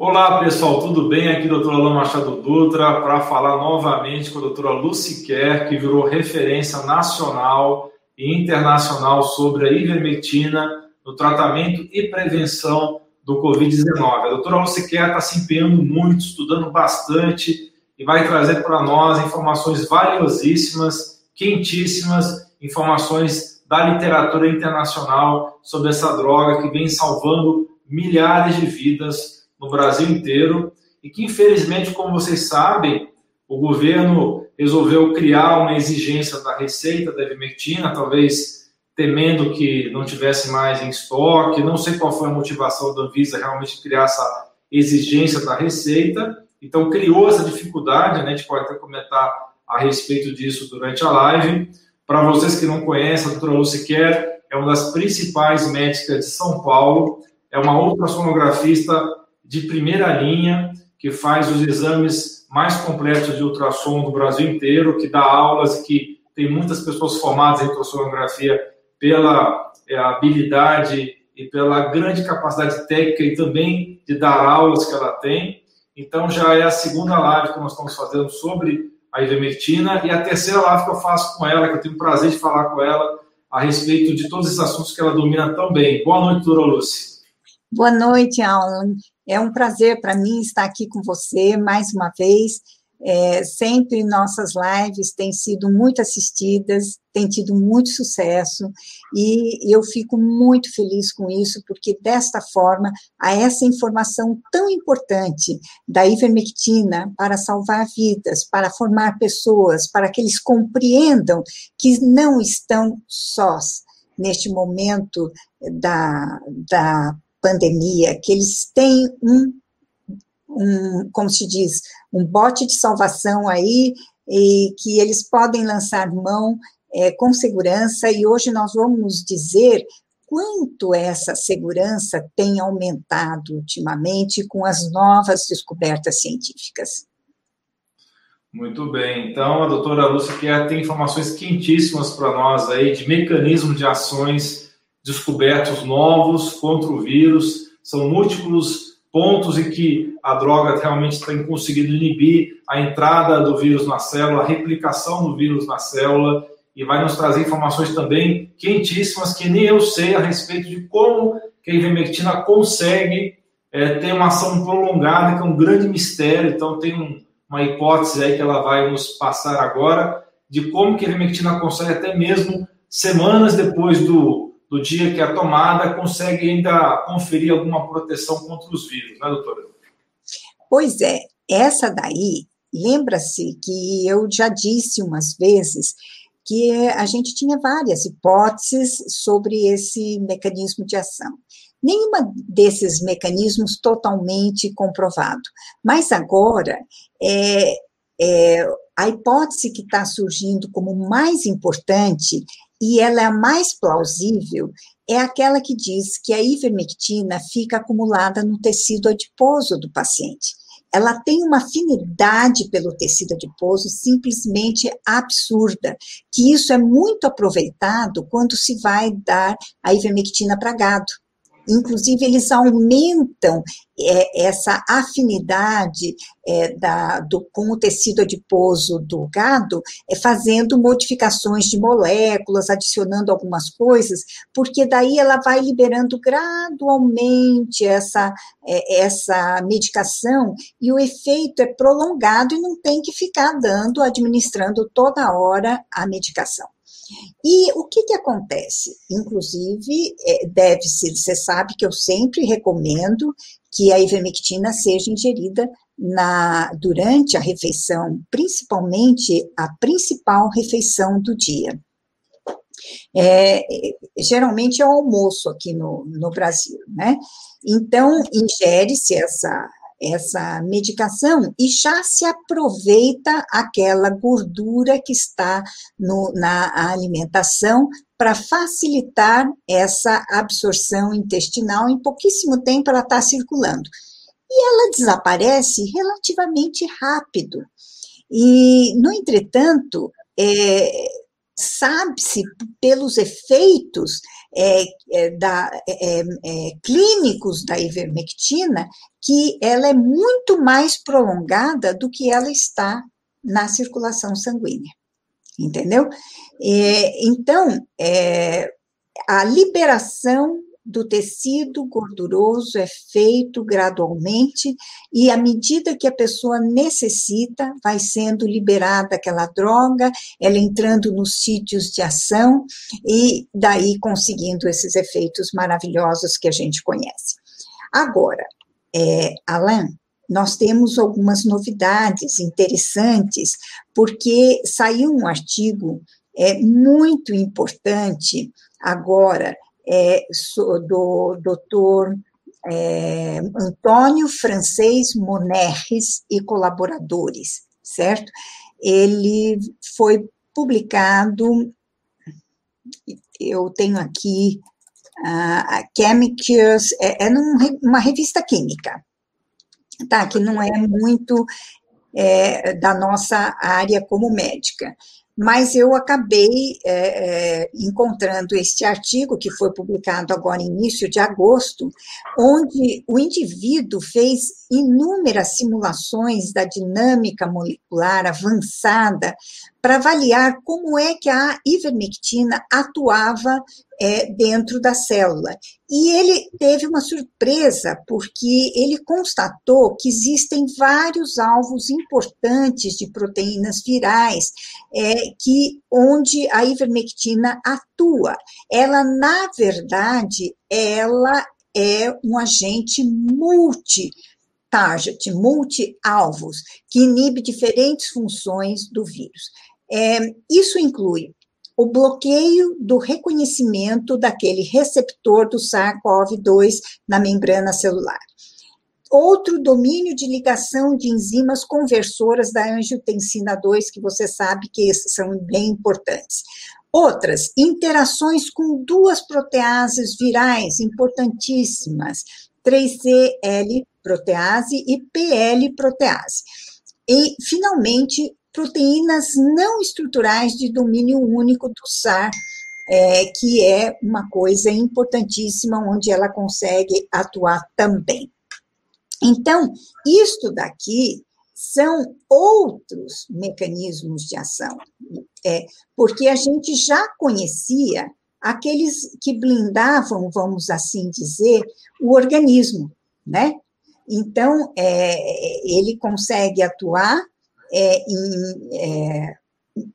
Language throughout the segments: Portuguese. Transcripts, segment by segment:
Olá pessoal, tudo bem? Aqui doutor Alain Machado Dutra para falar novamente com a doutora Lucy Kerr, que virou referência nacional e internacional sobre a ivermectina no tratamento e prevenção do Covid-19. A doutora Lucy Kerr está se empenhando muito, estudando bastante e vai trazer para nós informações valiosíssimas, quentíssimas, informações da literatura internacional sobre essa droga que vem salvando milhares de vidas no Brasil inteiro e que, infelizmente, como vocês sabem, o governo resolveu criar uma exigência da receita da ivermectina, talvez temendo que não tivesse mais em estoque. Não sei qual foi a motivação da Anvisa realmente criar essa exigência da receita. Então, criou essa dificuldade, né? a gente pode até comentar a respeito disso durante a live. Para vocês que não conhecem, a doutora Lucy Kerr é uma das principais médicas de São Paulo, é uma ultrassonografista de primeira linha, que faz os exames mais completos de ultrassom do Brasil inteiro, que dá aulas, que tem muitas pessoas formadas em ultrassonografia pela é, habilidade e pela grande capacidade técnica e também de dar aulas que ela tem. Então, já é a segunda live que nós estamos fazendo sobre a ivermectina e a terceira live que eu faço com ela, que eu tenho o prazer de falar com ela a respeito de todos esses assuntos que ela domina tão bem. Boa noite, doutora Lúcia. Boa noite, Alan. É um prazer para mim estar aqui com você mais uma vez. É, sempre nossas lives têm sido muito assistidas, têm tido muito sucesso, e eu fico muito feliz com isso, porque desta forma, a essa informação tão importante da ivermectina para salvar vidas, para formar pessoas, para que eles compreendam que não estão sós neste momento da, da pandemia, que eles têm um, um, como se diz, um bote de salvação aí, e que eles podem lançar mão é, com segurança, e hoje nós vamos dizer quanto essa segurança tem aumentado ultimamente com as novas descobertas científicas. Muito bem, então a doutora Lúcia quer tem informações quentíssimas para nós aí de mecanismos de ações descobertos novos contra o vírus, são múltiplos pontos em que a droga realmente tem conseguido inibir a entrada do vírus na célula, a replicação do vírus na célula, e vai nos trazer informações também quentíssimas que nem eu sei a respeito de como que a ivermectina consegue é, ter uma ação prolongada, que é um grande mistério. Então, tem um, uma hipótese aí que ela vai nos passar agora de como que a ivermectina consegue até mesmo semanas depois do do dia que a tomada consegue ainda conferir alguma proteção contra os vírus, né, doutora? Pois é, essa daí, lembra-se que eu já disse umas vezes que a gente tinha várias hipóteses sobre esse mecanismo de ação. Nenhuma desses mecanismos totalmente comprovado. Mas agora, é, é, a hipótese que está surgindo como mais importante e ela é a mais plausível, é aquela que diz que a ivermectina fica acumulada no tecido adiposo do paciente. Ela tem uma afinidade pelo tecido adiposo simplesmente absurda, que isso é muito aproveitado quando se vai dar a ivermectina para gado. Inclusive, eles aumentam é, essa afinidade é, da, do, com o tecido adiposo do gado, é, fazendo modificações de moléculas, adicionando algumas coisas, porque daí ela vai liberando gradualmente essa, é, essa medicação e o efeito é prolongado e não tem que ficar dando, administrando toda hora a medicação. E o que, que acontece? Inclusive, é, deve-se, você sabe que eu sempre recomendo que a ivermectina seja ingerida na, durante a refeição, principalmente a principal refeição do dia. É, geralmente é o almoço aqui no, no Brasil, né? Então, ingere-se essa, essa medicação e já se aproveita aquela gordura que está no, na alimentação para facilitar essa absorção intestinal. Em pouquíssimo tempo ela está circulando. E ela desaparece relativamente rápido. E, no entretanto, é, sabe-se pelos efeitos é, é, da, é, é, clínicos da ivermectina que ela é muito mais prolongada do que ela está na circulação sanguínea, entendeu? então, a liberação do tecido gorduroso é feito gradualmente e à medida que a pessoa necessita, vai sendo liberada aquela droga, ela entrando nos sítios de ação e daí conseguindo esses efeitos maravilhosos que a gente conhece. Agora, é, Alain, nós temos algumas novidades interessantes, porque saiu um artigo é, muito importante agora é, do doutor é, Antônio Francês Monerres e colaboradores, certo? Ele foi publicado, eu tenho aqui, a uh, Chemicals, é, é revista química, tá? Que não é muito é, da nossa área como médica mas eu acabei é, é, encontrando este artigo, que foi publicado agora início de agosto, onde o indivíduo fez inúmeras simulações da dinâmica molecular avançada para avaliar como é que a ivermectina atuava é, dentro da célula. E ele teve uma surpresa, porque ele constatou que existem vários alvos importantes de proteínas virais é, que onde a ivermectina atua. Ela, na verdade, ela é um agente multi target, multi-alvos, que inibe diferentes funções do vírus. É, isso inclui o bloqueio do reconhecimento daquele receptor do SARS-CoV-2 na membrana celular. Outro domínio de ligação de enzimas conversoras da angiotensina 2, que você sabe que são bem importantes. Outras, interações com duas proteases virais importantíssimas, 3CL protease e PL protease. E, finalmente, proteínas não estruturais de domínio único do SAR, é, que é uma coisa importantíssima, onde ela consegue atuar também. Então, isto daqui são outros mecanismos de ação, é, porque a gente já conhecia aqueles que blindavam, vamos assim dizer, o organismo, né? Então, é, ele consegue atuar é, em, é,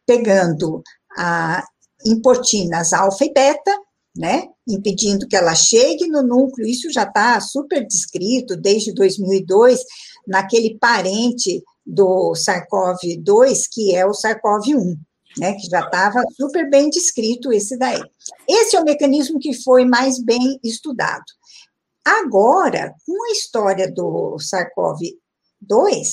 pegando a importinas alfa e beta, né, impedindo que ela chegue no núcleo, isso já está super descrito desde 2002, naquele parente do SARS-CoV-2, que é o SARS-CoV-1, né, que já estava super bem descrito esse daí. Esse é o mecanismo que foi mais bem estudado. Agora, com a história do SARS-CoV-2,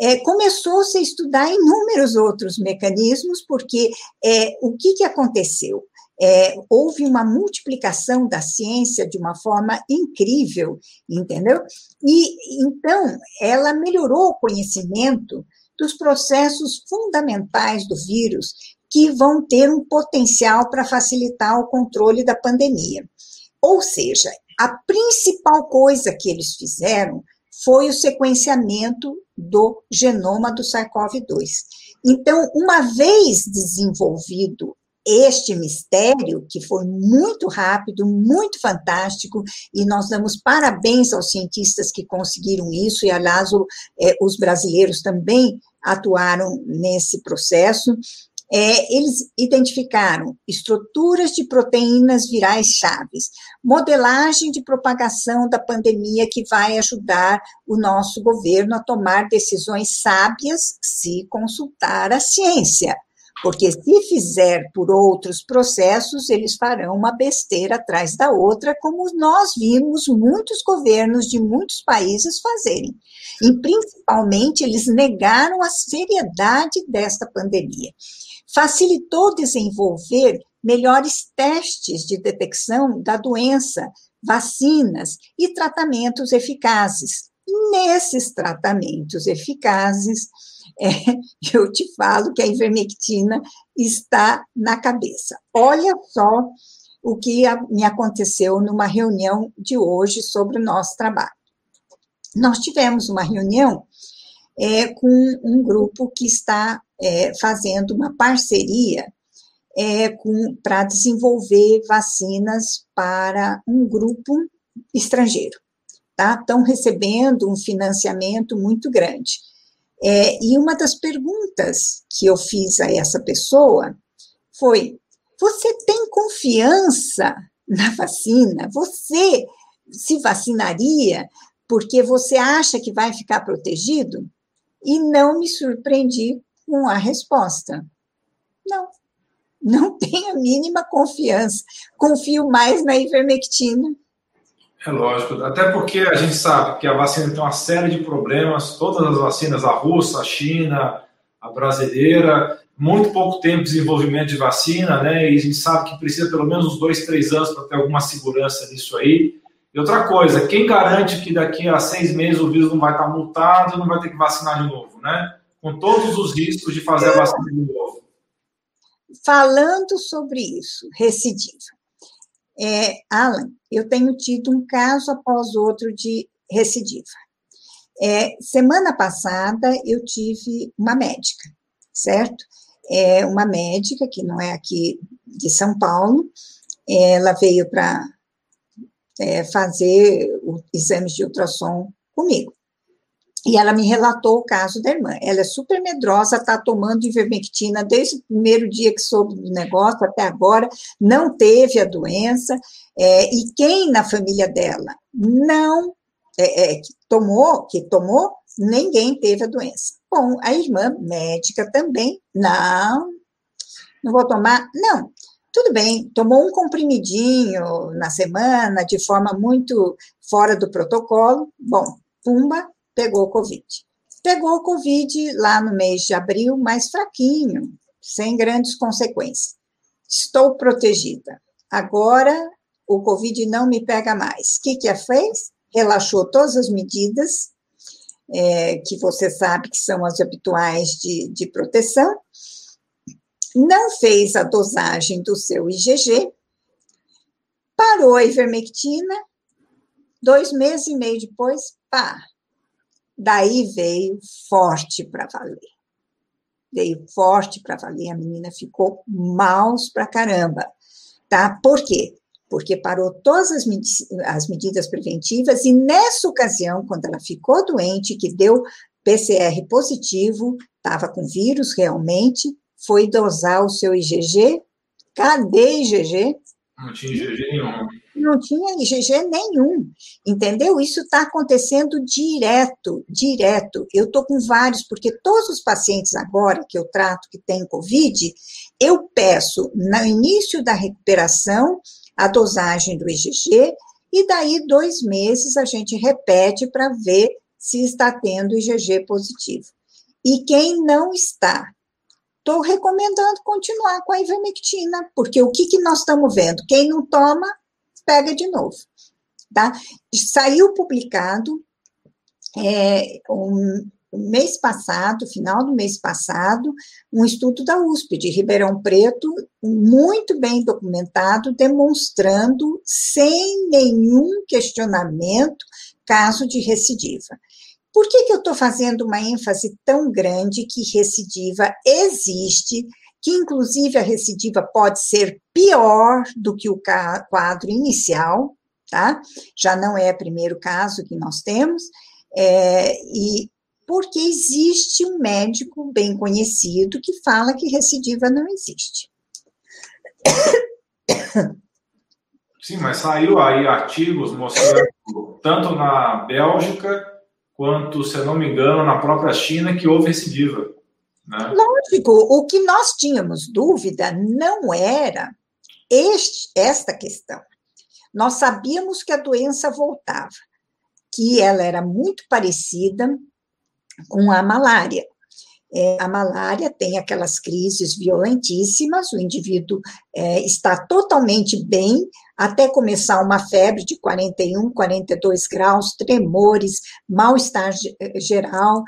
é, começou-se a estudar inúmeros outros mecanismos, porque é, o que, que aconteceu? É, houve uma multiplicação da ciência de uma forma incrível, entendeu? E então ela melhorou o conhecimento dos processos fundamentais do vírus que vão ter um potencial para facilitar o controle da pandemia. Ou seja, a principal coisa que eles fizeram foi o sequenciamento do genoma do SARS-CoV-2. Então, uma vez desenvolvido este mistério, que foi muito rápido, muito fantástico, e nós damos parabéns aos cientistas que conseguiram isso, e aliás, o, é, os brasileiros também atuaram nesse processo é, eles identificaram estruturas de proteínas virais chaves, modelagem de propagação da pandemia que vai ajudar o nosso governo a tomar decisões sábias se consultar a ciência. Porque se fizer por outros processos, eles farão uma besteira atrás da outra, como nós vimos muitos governos de muitos países fazerem. E principalmente eles negaram a seriedade desta pandemia facilitou desenvolver melhores testes de detecção da doença, vacinas e tratamentos eficazes. Nesses tratamentos eficazes, é, eu te falo que a ivermectina está na cabeça. Olha só o que me aconteceu numa reunião de hoje sobre o nosso trabalho. Nós tivemos uma reunião é, com um grupo que está é, fazendo uma parceria é, para desenvolver vacinas para um grupo estrangeiro. Tá? Estão recebendo um financiamento muito grande. É, e uma das perguntas que eu fiz a essa pessoa foi: você tem confiança na vacina? Você se vacinaria porque você acha que vai ficar protegido? E não me surpreendi com a resposta. Não, não tenho a mínima confiança. Confio mais na ivermectina. É lógico, até porque a gente sabe que a vacina tem uma série de problemas, todas as vacinas, a russa, a china, a brasileira, muito pouco tempo de desenvolvimento de vacina, né? E a gente sabe que precisa pelo menos uns dois, três anos para ter alguma segurança nisso aí. E outra coisa, quem garante que daqui a seis meses o vírus não vai estar multado e não vai ter que vacinar de novo, né? Com todos os riscos de fazer a vacina de novo. Falando sobre isso, recidiva. É, Alan, eu tenho tido um caso após outro de recidiva. É, semana passada eu tive uma médica, certo? É uma médica que não é aqui de São Paulo, ela veio para é, fazer exames de ultrassom comigo. E ela me relatou o caso da irmã. Ela é super medrosa, está tomando ivermectina desde o primeiro dia que soube do negócio até agora, não teve a doença. É, e quem na família dela não é, é, tomou, que tomou, ninguém teve a doença. Bom, a irmã médica também, não, não vou tomar, não. Tudo bem, tomou um comprimidinho na semana, de forma muito fora do protocolo. Bom, pumba, pegou o Covid. Pegou o Covid lá no mês de abril, mais fraquinho, sem grandes consequências. Estou protegida. Agora o Covid não me pega mais. O que, que a fez? Relaxou todas as medidas, é, que você sabe que são as habituais de, de proteção, não fez a dosagem do seu IgG, parou a ivermectina, dois meses e meio depois, pá, daí veio forte para valer. Veio forte para valer, a menina ficou maus para caramba, tá? Por quê? Porque parou todas as, as medidas preventivas e nessa ocasião, quando ela ficou doente, que deu PCR positivo, estava com vírus realmente, foi dosar o seu IgG. Cadê IgG? Não tinha IgG nenhum. Não tinha IgG nenhum, entendeu? Isso está acontecendo direto, direto. Eu estou com vários, porque todos os pacientes agora que eu trato que têm Covid, eu peço no início da recuperação a dosagem do IgG, e daí dois meses a gente repete para ver se está tendo IgG positivo. E quem não está, estou recomendando continuar com a ivermectina, porque o que, que nós estamos vendo? Quem não toma, pega de novo. Tá? Saiu publicado é, um, mês passado, final do mês passado, um estudo da USP de Ribeirão Preto, muito bem documentado, demonstrando, sem nenhum questionamento, caso de recidiva. Por que, que eu estou fazendo uma ênfase tão grande que recidiva existe, que inclusive a recidiva pode ser pior do que o quadro inicial, tá? Já não é o primeiro caso que nós temos, é, e porque existe um médico bem conhecido que fala que recidiva não existe. Sim, mas saiu aí artigos mostrando tanto na Bélgica quanto, se eu não me engano, na própria China, que houve recidiva. Né? Lógico, o que nós tínhamos dúvida não era este, esta questão. Nós sabíamos que a doença voltava, que ela era muito parecida com a malária. É, a malária tem aquelas crises violentíssimas, o indivíduo é, está totalmente bem, até começar uma febre de 41, 42 graus, tremores, mal-estar geral,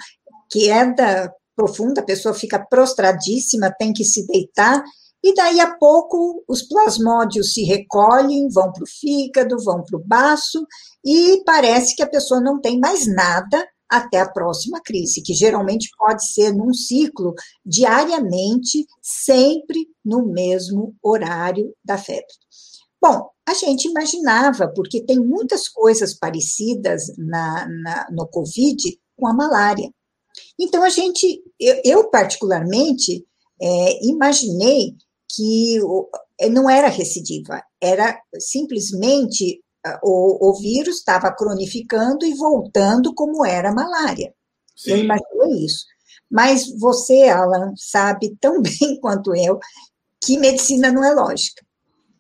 queda profunda, a pessoa fica prostradíssima, tem que se deitar, E daí a pouco os plasmódios se recolhem, vão para o fígado, vão para o baço, e parece que a pessoa não tem mais nada até a próxima crise, que geralmente pode ser num ciclo diariamente, sempre no mesmo horário da febre. Bom, a gente imaginava, porque tem muitas coisas parecidas na, na, no Covid com a malária. Então, a gente, eu, eu particularmente, é, imaginei que é, não era recidiva, era simplesmente o, o vírus estava cronificando e voltando como era a malária. Sim. Eu imaginei isso. Mas você, Alan, sabe tão bem quanto eu que medicina não é lógica.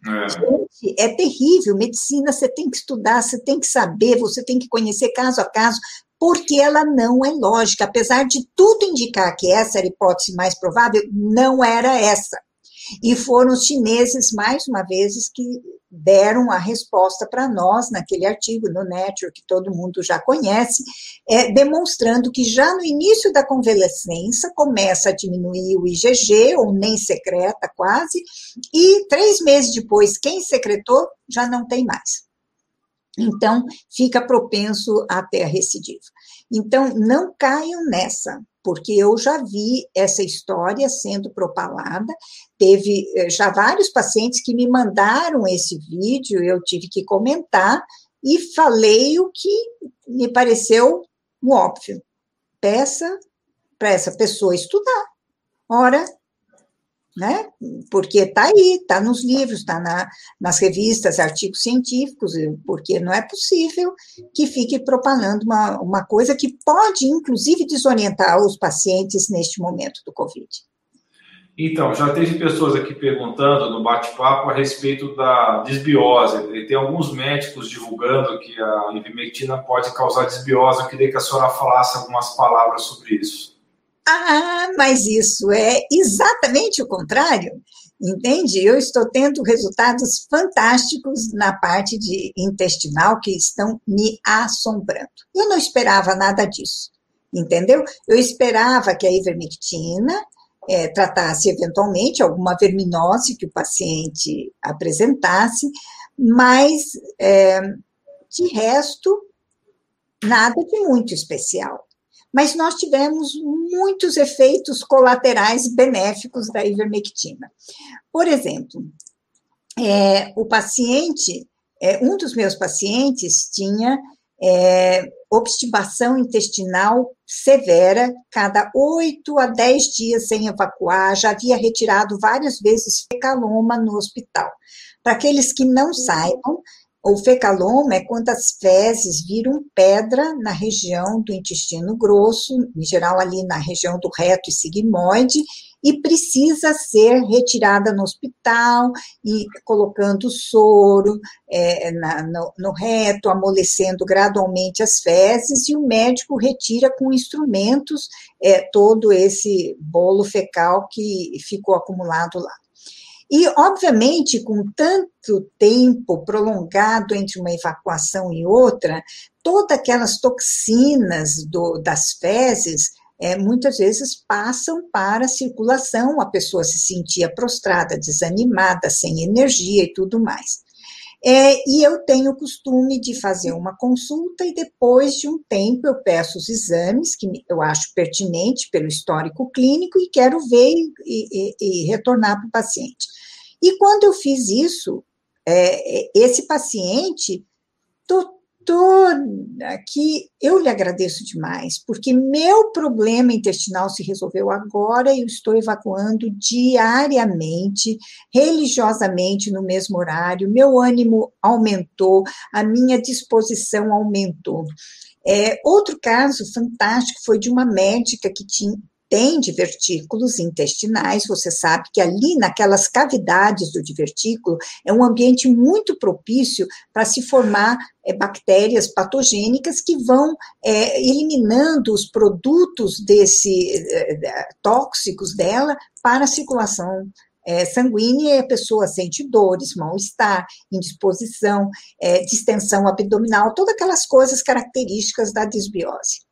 É. Gente, é terrível. Medicina você tem que estudar, você tem que saber, você tem que conhecer caso a caso, porque ela não é lógica. Apesar de tudo indicar que essa era a hipótese mais provável, não era essa. E foram os chineses, mais uma vez, que deram a resposta para nós naquele artigo no Nature, que todo mundo já conhece, é, demonstrando que já no início da convalescença começa a diminuir o IgG, ou nem secreta quase, e três meses depois, quem secretou já não tem mais. Então, fica propenso a ter a recidiva. Então, não caiam nessa porque eu já vi essa história sendo propalada. Teve eh, já vários pacientes que me mandaram esse vídeo, eu tive que comentar e falei o que me pareceu óbvio. Peça para essa pessoa estudar. Ora, né? Porque está aí, está nos livros, está na, nas revistas, artigos científicos, porque não é possível que fique propalando uma, uma coisa que pode, inclusive, desorientar os pacientes neste momento do Covid. Então, já teve pessoas aqui perguntando no bate-papo a respeito da desbiose. E tem alguns médicos divulgando que a ivermectina pode causar desbiose. Eu queria que a senhora falasse algumas palavras sobre isso. Ah, mas isso é exatamente o contrário, entende? Eu estou tendo resultados fantásticos na parte de intestinal que estão me assombrando. Eu não esperava nada disso, entendeu? Eu esperava que a ivermectina é, tratasse eventualmente alguma verminose que o paciente apresentasse, mas é, de resto, nada de muito especial mas nós tivemos muitos efeitos colaterais benéficos da ivermectina. Por exemplo, é, o paciente, é, um dos meus pacientes tinha é, obstipação intestinal severa, cada 8 a 10 dias sem evacuar, já havia retirado várias vezes fecaloma no hospital. Para aqueles que não saibam, o fecaloma é quando as fezes viram pedra na região do intestino grosso, em geral ali na região do reto e sigmoide, e precisa ser retirada no hospital e colocando soro é, na, no, no, reto, amolecendo gradualmente as fezes, e o médico retira com instrumentos é, todo esse bolo fecal que ficou acumulado lá. E, obviamente, com tanto tempo prolongado entre uma evacuação e outra, todas aquelas toxinas do, das fezes é, muitas vezes passam para a circulação, a pessoa se sentia prostrada, desanimada, sem energia e tudo mais. É, e eu tenho o costume de fazer uma consulta e depois de um tempo eu peço os exames que eu acho pertinente pelo histórico clínico e quero ver e, e, e retornar para o paciente. E quando eu fiz isso, é, esse paciente, doutor, aqui eu lhe agradeço demais, porque meu problema intestinal se resolveu agora e eu estou evacuando diariamente, religiosamente no mesmo horário, meu ânimo aumentou, a minha disposição aumentou. É, outro caso fantástico foi de uma médica que tinha, tem divertículos intestinais, você sabe que ali naquelas cavidades do divertículo é um ambiente muito propício para se formar é, bactérias patogênicas que vão é, eliminando os produtos desse é, tóxicos dela para a circulação é, sanguínea e a pessoa sente dores, mal-estar, indisposição, é, distensão abdominal, todas aquelas coisas características da disbiose.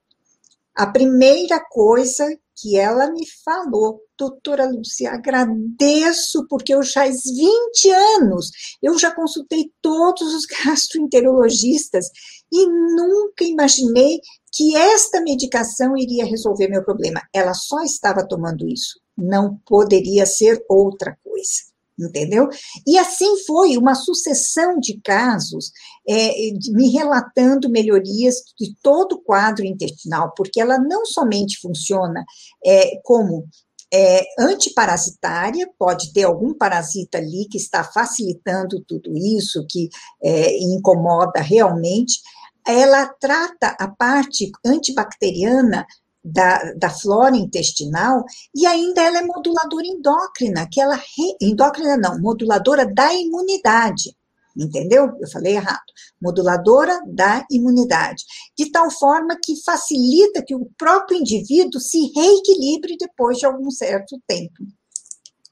A primeira coisa que ela me falou, doutora Lúcia, agradeço, porque eu já há 20 anos, eu já consultei todos os gastroenterologistas e nunca imaginei que esta medicação iria resolver meu problema. Ela só estava tomando isso, não poderia ser outra coisa entendeu? E assim foi uma sucessão de casos é, me relatando melhorias de todo o quadro intestinal, porque ela não somente funciona é, como é, antiparasitária, pode ter algum parasita ali que está facilitando tudo isso, que é, incomoda realmente. Ela trata a parte antibacteriana da, da flora intestinal e ainda ela é moduladora endócrina, que ela re, endócrina não, moduladora da imunidade. Entendeu? Eu falei errado. Moduladora da imunidade. De tal forma que facilita que o próprio indivíduo se reequilibre depois de algum certo tempo.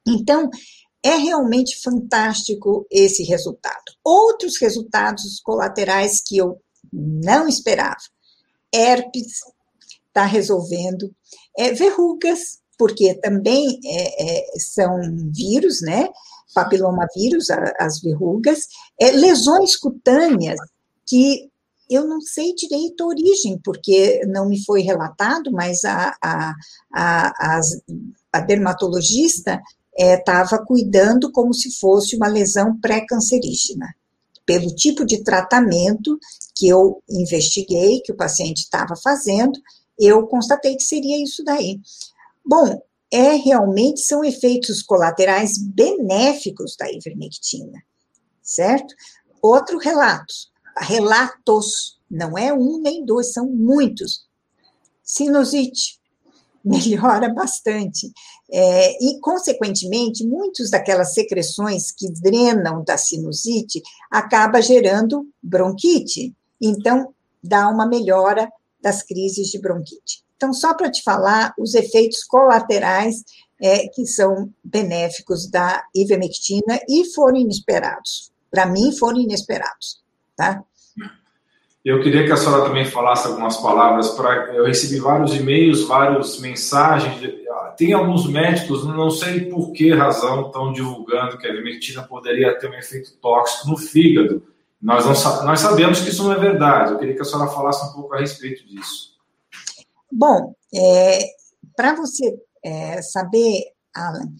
Então, é realmente fantástico esse resultado. Outros resultados colaterais que eu não esperava: herpes, está resolvendo. É, verrugas, porque também é, é, são vírus, né? Papilomavírus, a, as verrugas, é, lesões cutâneas, que eu não sei direito a origem, porque não me foi relatado, mas a, a, a, a dermatologista estava é, cuidando como se fosse uma lesão pré-cancerígena. Pelo tipo de tratamento que eu investiguei, que o paciente estava fazendo, eu constatei que seria isso daí. Bom, é realmente são efeitos colaterais benéficos da ivermectina, certo? Outro relato, relatos, não é um nem dois, são muitos. Sinusite melhora bastante. É, e, consequentemente, muitas daquelas secreções que drenam da sinusite acaba gerando bronquite. Então, dá uma melhora das crises de bronquite. Então, só para te falar os efeitos colaterais é, que são benéficos da ivermectina e foram inesperados. Para mim, foram inesperados, tá? Eu queria que a senhora também falasse algumas palavras. Pra, eu recebi vários e-mails, várias mensagens. Tem alguns médicos, não sei por que razão, estão divulgando que a ivermectina poderia ter um efeito tóxico no fígado. Nós, não, nós sabemos que isso não é verdade. Eu queria que a senhora falasse um pouco a respeito disso. Bom, é, para você é, saber, Alan,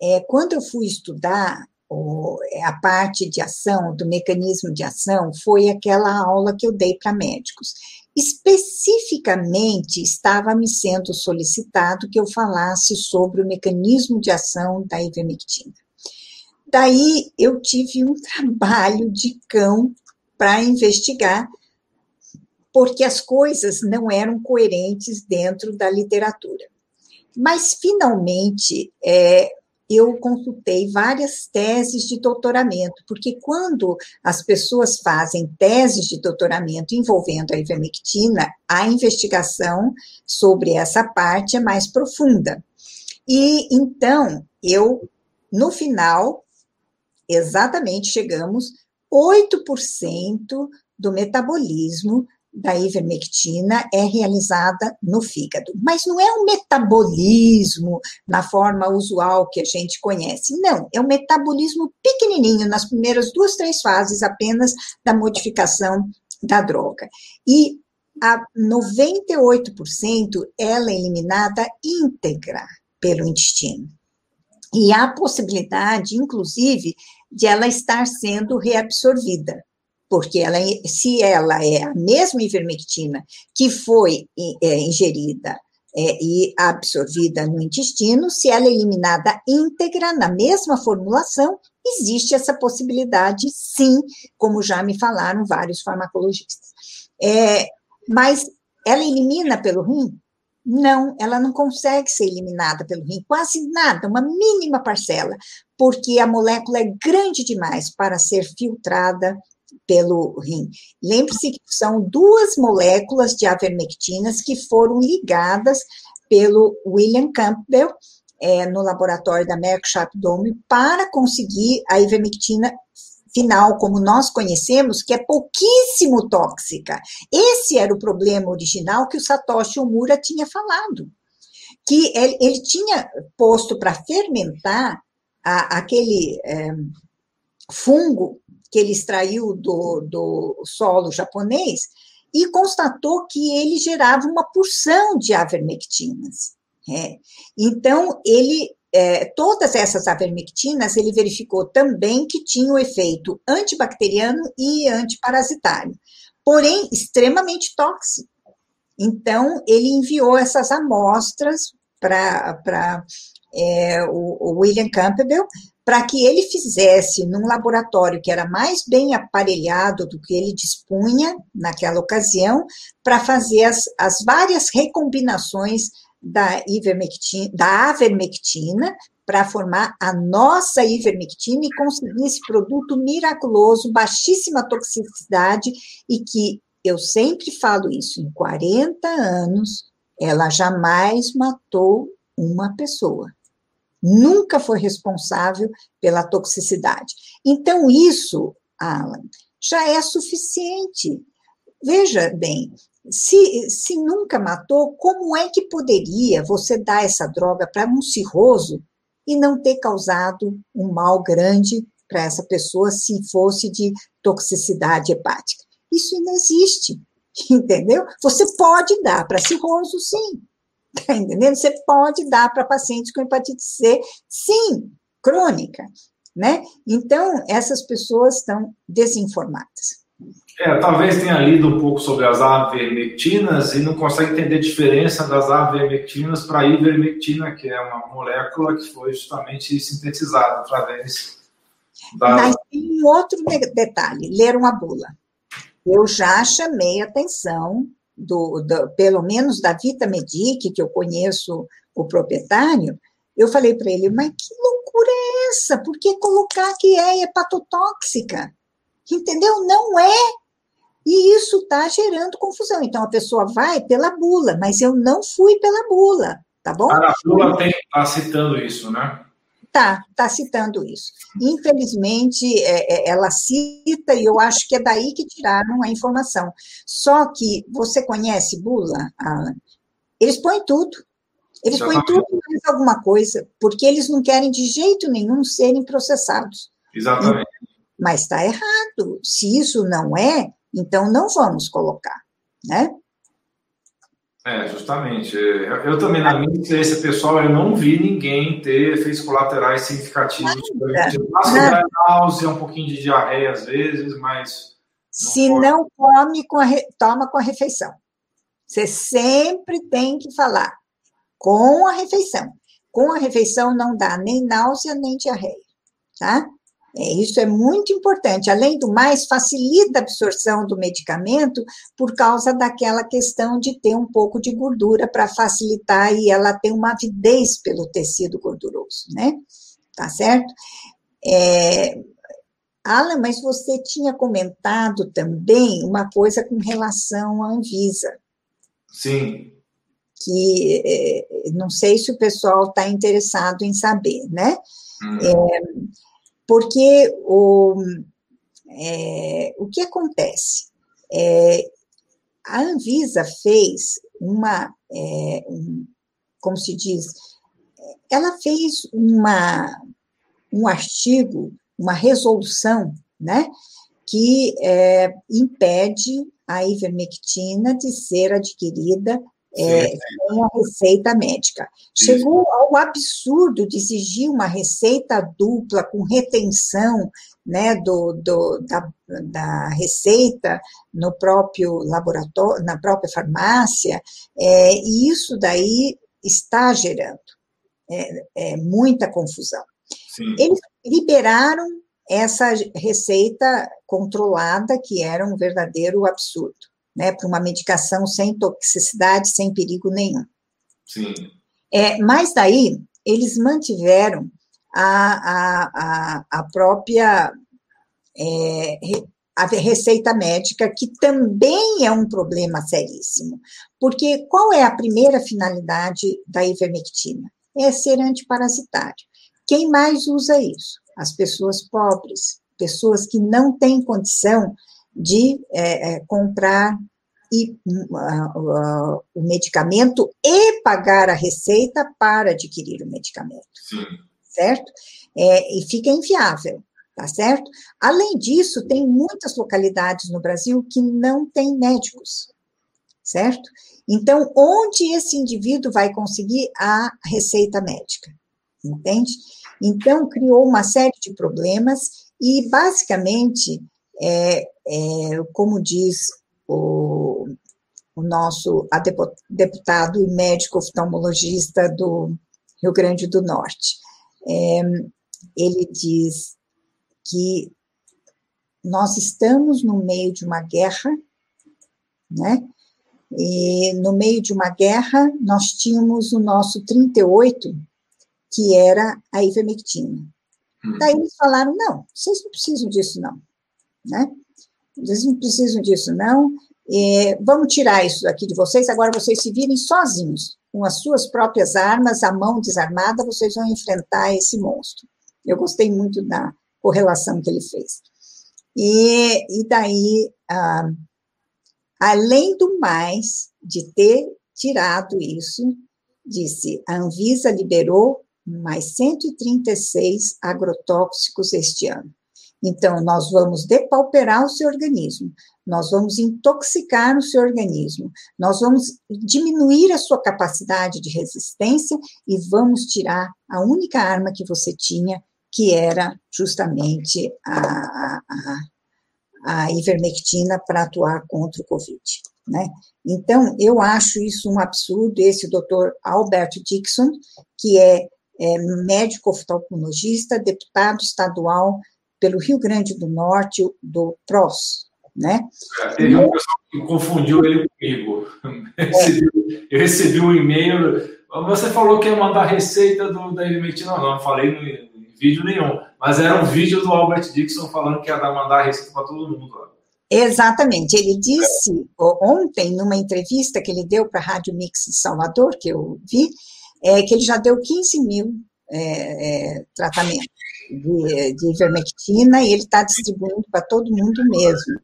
é, quando eu fui estudar o, a parte de ação, do mecanismo de ação, foi aquela aula que eu dei para médicos. Especificamente, estava me sendo solicitado que eu falasse sobre o mecanismo de ação da ivermectina. Daí eu tive um trabalho de cão para investigar, porque as coisas não eram coerentes dentro da literatura. Mas, finalmente, é, eu consultei várias teses de doutoramento, porque quando as pessoas fazem teses de doutoramento envolvendo a ivermectina, a investigação sobre essa parte é mais profunda. E então, eu, no final, exatamente chegamos 8% do metabolismo da ivermectina é realizada no fígado. Mas não é um metabolismo na forma usual que a gente conhece. Não, é um metabolismo pequenininho, nas primeiras duas, três fases apenas da modificação da droga. E a 98% ela é eliminada íntegra pelo intestino. E há possibilidade, inclusive, de ela estar sendo reabsorvida, porque ela, se ela é a mesma ivermectina que foi é, ingerida é, e absorvida no intestino, se ela é eliminada íntegra na mesma formulação, existe essa possibilidade, sim, como já me falaram vários farmacologistas. É, mas ela elimina pelo rim? Não, ela não consegue ser eliminada pelo rim, quase nada, uma mínima parcela, porque a molécula é grande demais para ser filtrada pelo rim. Lembre-se que são duas moléculas de avermectinas que foram ligadas pelo William Campbell é, no laboratório da Merck Sharp Dome para conseguir a ivermectina final, como nós conhecemos, que é pouquíssimo tóxica. Esse era o problema original que o Satoshi Omura tinha falado. que ele, ele tinha posto para fermentar a, aquele é, fungo que ele extraiu do, do solo japonês e constatou que ele gerava uma porção de avermectinas. É. Então, ele, é, todas essas avermectinas, ele verificou também que tinham efeito antibacteriano e antiparasitário, porém extremamente tóxico. Então, ele enviou essas amostras para é, o, o William Campbell para que ele fizesse num laboratório que era mais bem aparelhado do que ele dispunha naquela ocasião, para fazer as, as várias recombinações da ivermectina, da avermectina, para formar a nossa ivermectina e conseguir esse produto miraculoso, baixíssima toxicidade e que eu sempre falo isso, em 40 anos, ela jamais matou uma pessoa nunca foi responsável pela toxicidade. Então, isso, Alan, já é suficiente. Veja bem, se, se nunca matou, como é que poderia você dar essa droga para um cirroso e não ter causado um mal grande para essa pessoa se fosse de toxicidade hepática? Isso não existe, entendeu? Você pode dar para cirroso, sim, Tá entendendo? Você pode dar para pacientes com hepatite C, sim, crônica, né? Então, essas pessoas estão desinformadas. É, talvez tenha lido um pouco sobre as avermectinas e não consegue entender a diferença das avermectinas para a ivermectina, que é uma molécula que foi justamente sintetizada através da... Mas tem um outro detalhe, ler uma bula. Eu já chamei atenção do, do, pelo menos da Vita Medic, que eu conheço o proprietário, eu falei para ele, mas que loucura é essa? Por que colocar que é hepatotóxica? Entendeu? Não é. E isso está gerando confusão. Então a pessoa vai pela bula, mas eu não fui pela bula, tá bom? A bula está citando isso, né? Tá, está citando isso. Infelizmente, é, é, ela cita, e eu acho que é daí que tiraram a informação. Só que você conhece Bula, Alan? Eles põem tudo. Eles põem tudo mais alguma coisa, porque eles não querem de jeito nenhum serem processados. Exatamente. Mas está errado. Se isso não é, então não vamos colocar, né? É, justamente. Eu também, na minha experiência pessoal, eu não vi ninguém ter efeitos colaterais significativos. Nada. náusea, um pouquinho de diarreia às vezes, mas. Não Se pode. não come, com a, toma com a refeição. Você sempre tem que falar com a refeição. Com a refeição não dá nem náusea, nem diarreia, tá? É, isso é muito importante. Além do mais, facilita a absorção do medicamento por causa daquela questão de ter um pouco de gordura para facilitar e ela ter uma avidez pelo tecido gorduroso, né? Tá certo? É, Alan, mas você tinha comentado também uma coisa com relação à Anvisa. Sim. Que é, não sei se o pessoal está interessado em saber, né? Hum. É, porque o, é, o que acontece? É, a Anvisa fez uma, é, um, como se diz, ela fez uma, um artigo, uma resolução, né, que é, impede a ivermectina de ser adquirida é, a receita médica. Chegou ao absurdo de exigir uma receita dupla com retenção né, do, do, da, da receita no próprio laboratório, na própria farmácia, é, e isso daí está gerando é, é muita confusão. Sim. Eles liberaram essa receita controlada, que era um verdadeiro absurdo né, para uma medicação sem toxicidade, sem perigo nenhum. Sim. É, mas daí, eles mantiveram a, a, a, a própria é, a receita médica, que também é um problema seríssimo. Porque qual é a primeira finalidade da ivermectina? É ser antiparasitário. Quem mais usa isso? As pessoas pobres, pessoas que não têm condição de é, é, comprar e, uh, uh, o medicamento e pagar a receita para adquirir o medicamento. Sim. Certo? É, e fica inviável, tá certo? Além disso, tem muitas localidades no Brasil que não têm médicos, certo? Então, onde esse indivíduo vai conseguir a receita médica? Entende? Então, criou uma série de problemas e, basicamente, é, é, como diz o, o nosso deputado e médico oftalmologista do Rio Grande do Norte. É, ele diz que nós estamos no meio de uma guerra, né? E no meio de uma guerra, nós tínhamos o nosso 38, que era a ivermectina. Hum. Daí eles falaram: não, vocês não precisam disso, não. Né? Vocês não precisam disso, não. É, vamos tirar isso aqui de vocês, agora vocês se virem sozinhos, com as suas próprias armas, a mão desarmada, vocês vão enfrentar esse monstro. Eu gostei muito da correlação que ele fez. E, e daí, ah, além do mais de ter tirado isso, disse, a Anvisa liberou mais 136 agrotóxicos este ano. Então, nós vamos depauperar o seu organismo, nós vamos intoxicar o seu organismo, nós vamos diminuir a sua capacidade de resistência e vamos tirar a única arma que você tinha, que era justamente a, a, a ivermectina para atuar contra o Covid. Né? Então, eu acho isso um absurdo. Esse doutor Albert Dixon, que é, é médico oftalmologista, deputado estadual pelo Rio Grande do Norte, do PROS, né? É, teve um pessoal que confundiu ele comigo. Eu recebi, eu recebi um e-mail, você falou que ia mandar a receita do, da ivermectina, não, não falei em vídeo nenhum, mas era um vídeo do Albert Dixon falando que ia dar, mandar a receita para todo mundo. Exatamente, ele disse ontem, numa entrevista que ele deu para a Rádio Mix de Salvador, que eu vi, é, que ele já deu 15 mil é, é, tratamentos de, de ivermectina e ele está distribuindo para todo mundo mesmo.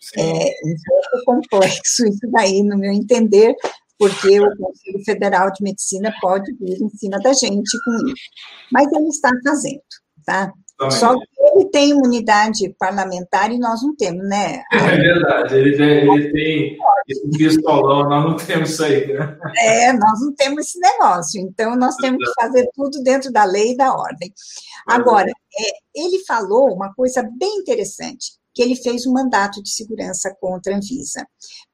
Sim. É um pouco complexo isso daí, no meu entender, porque o Conselho Federal de Medicina pode vir em cima da gente com isso. Mas ele está fazendo, tá? Só que ele tem imunidade parlamentar e nós não temos, né? É verdade, ele tem, ele tem esse pistolão, nós não temos isso aí, né? É, nós não temos esse negócio, então nós temos que fazer tudo dentro da lei e da ordem. Agora, é, ele falou uma coisa bem interessante, que ele fez um mandato de segurança contra a Anvisa,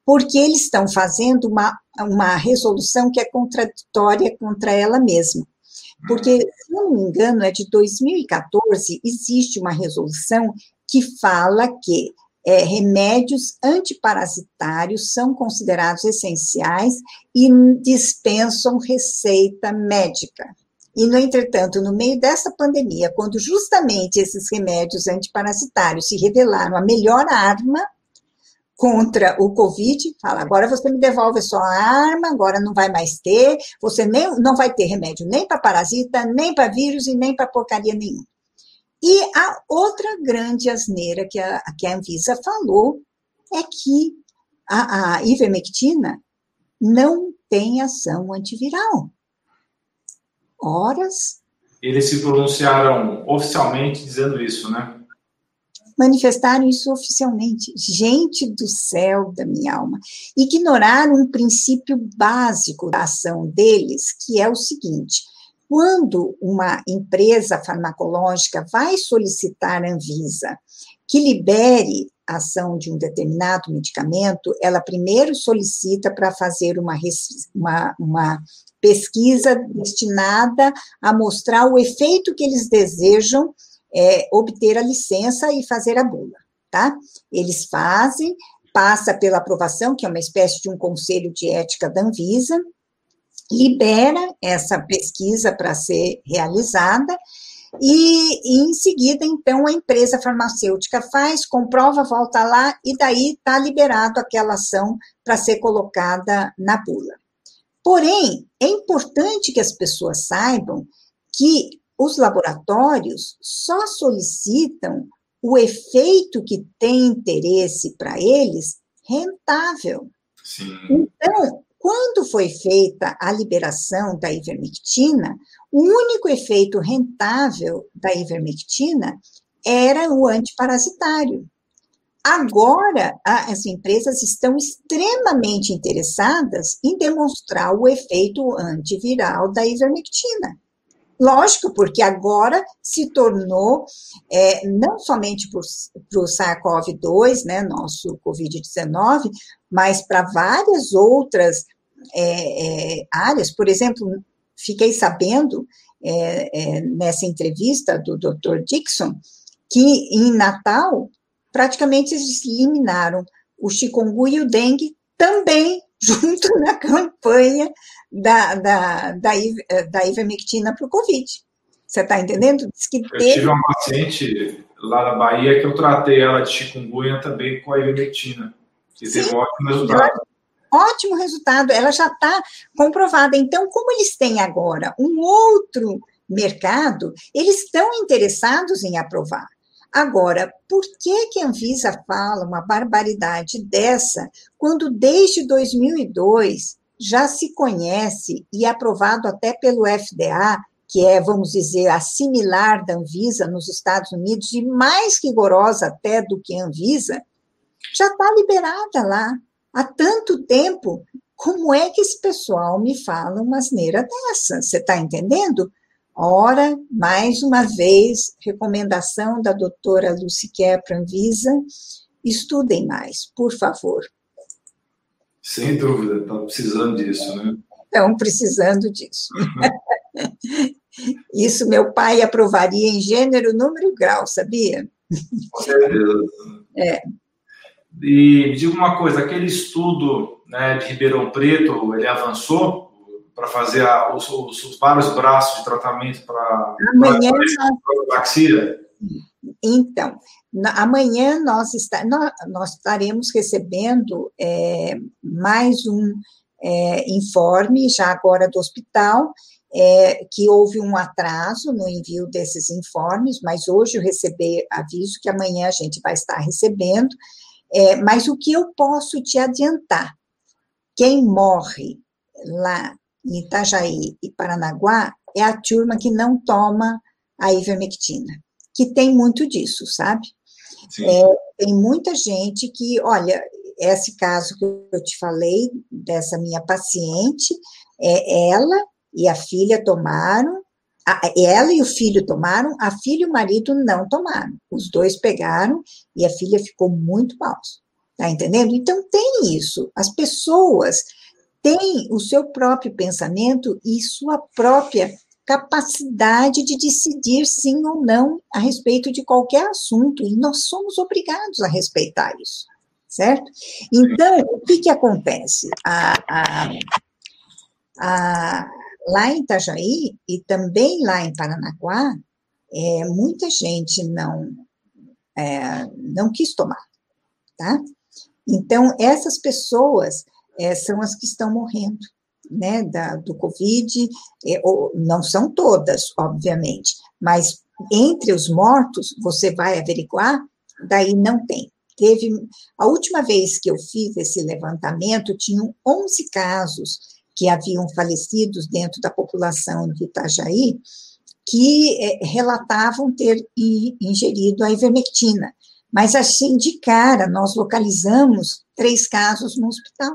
porque eles estão fazendo uma, uma resolução que é contraditória contra ela mesma. Porque, se não me engano, é de 2014, existe uma resolução que fala que é, remédios antiparasitários são considerados essenciais e dispensam receita médica. E, no entretanto, no meio dessa pandemia, quando justamente esses remédios antiparasitários se revelaram a melhor arma contra o Covid, fala, agora você me devolve só a arma, agora não vai mais ter, você nem, não vai ter remédio nem para parasita, nem para vírus e nem para porcaria nenhuma. E a outra grande asneira que a, que a Anvisa falou é que a, a ivermectina não tem ação antiviral. Horas. Eles se pronunciaram oficialmente dizendo isso, né? Manifestaram isso oficialmente. Gente do céu da minha alma. Ignoraram um princípio básico da ação deles, que é o seguinte: quando uma empresa farmacológica vai solicitar a Anvisa que libere a ação de um determinado medicamento, ela primeiro solicita para fazer uma, uma, uma pesquisa destinada a mostrar o efeito que eles desejam é, obter a licença e fazer a bula, tá? Eles fazem, passa pela aprovação, que é uma espécie de um conselho de ética da Anvisa, libera essa pesquisa para ser realizada, e, e, em seguida, então, a empresa farmacêutica faz, comprova, volta lá, e daí está liberado aquela ação para ser colocada na bula. Porém, é importante que as pessoas saibam que os laboratórios só solicitam o efeito que tem interesse para eles rentável. Sim. Então, quando foi feita a liberação da ivermectina, o único efeito rentável da ivermectina era o antiparasitário. Agora, as empresas estão extremamente interessadas em demonstrar o efeito antiviral da ivermectina. Lógico, porque agora se tornou, é, não somente para o SARS-CoV-2, né, nosso Covid-19, mas para várias outras é, é, áreas. Por exemplo, fiquei sabendo é, é, nessa entrevista do Dr. Dixon que em Natal praticamente eles eliminaram o chikungunya e o dengue também junto na campanha da, da, da, da ivermectina para o Covid. Você está entendendo? Eu teve... tive uma paciente lá na Bahia que eu tratei ela de chikungunya também com a ivermectina. E Sim, teve um ótimo resultado. Ótimo resultado, ela já está comprovada. Então, como eles têm agora um outro mercado, eles estão interessados em aprovar. Agora, por que, que a Anvisa fala uma barbaridade dessa, quando desde 2002 já se conhece e é aprovado até pelo FDA, que é, vamos dizer, a similar da Anvisa nos Estados Unidos, e mais rigorosa até do que a Anvisa, já está liberada lá há tanto tempo. Como é que esse pessoal me fala uma asneira dessa? Você está entendendo? Ora, mais uma vez, recomendação da doutora Luciquer Pranvisa, estudem mais, por favor. Sem dúvida, estão precisando disso, né? Estão precisando disso. Isso meu pai aprovaria em gênero, número e grau, sabia? Com certeza. É. E me diga uma coisa, aquele estudo né, de Ribeirão Preto, ele avançou? para fazer a, os, os, vários braços de tratamento para a axila? Então, na, amanhã nós, está, nós, nós, estaremos recebendo é, mais um é, informe, já agora do hospital, é, que houve um atraso no envio desses informes, mas hoje eu recebi aviso que amanhã a gente vai estar recebendo. É, mas o que eu posso te adiantar? Quem morre lá em Itajaí e Paranaguá, é a turma que não toma a ivermectina, que tem muito disso, sabe? É, tem muita gente que, olha, esse caso que eu te falei, dessa minha paciente, é ela e a filha tomaram, a, ela e o filho tomaram, a filha e o marido não tomaram. Os dois pegaram e a filha ficou muito mal. Tá entendendo? Então tem isso. As pessoas tem o seu próprio pensamento e sua própria capacidade de decidir sim ou não a respeito de qualquer assunto, e nós somos obrigados a respeitar isso, certo? Então, o que, que acontece? A, a, a, lá em Itajaí e também lá em Paranaguá, é, muita gente não, é, não quis tomar, tá? Então, essas pessoas é, são as que estão morrendo, né, da, do Covid, é, ou, não são todas, obviamente, mas entre os mortos, você vai averiguar, daí não tem. Teve, a última vez que eu fiz esse levantamento, tinham 11 casos que haviam falecidos dentro da população de Itajaí, que é, relatavam ter ingerido a ivermectina. Mas assim, de cara, nós localizamos três casos no hospital.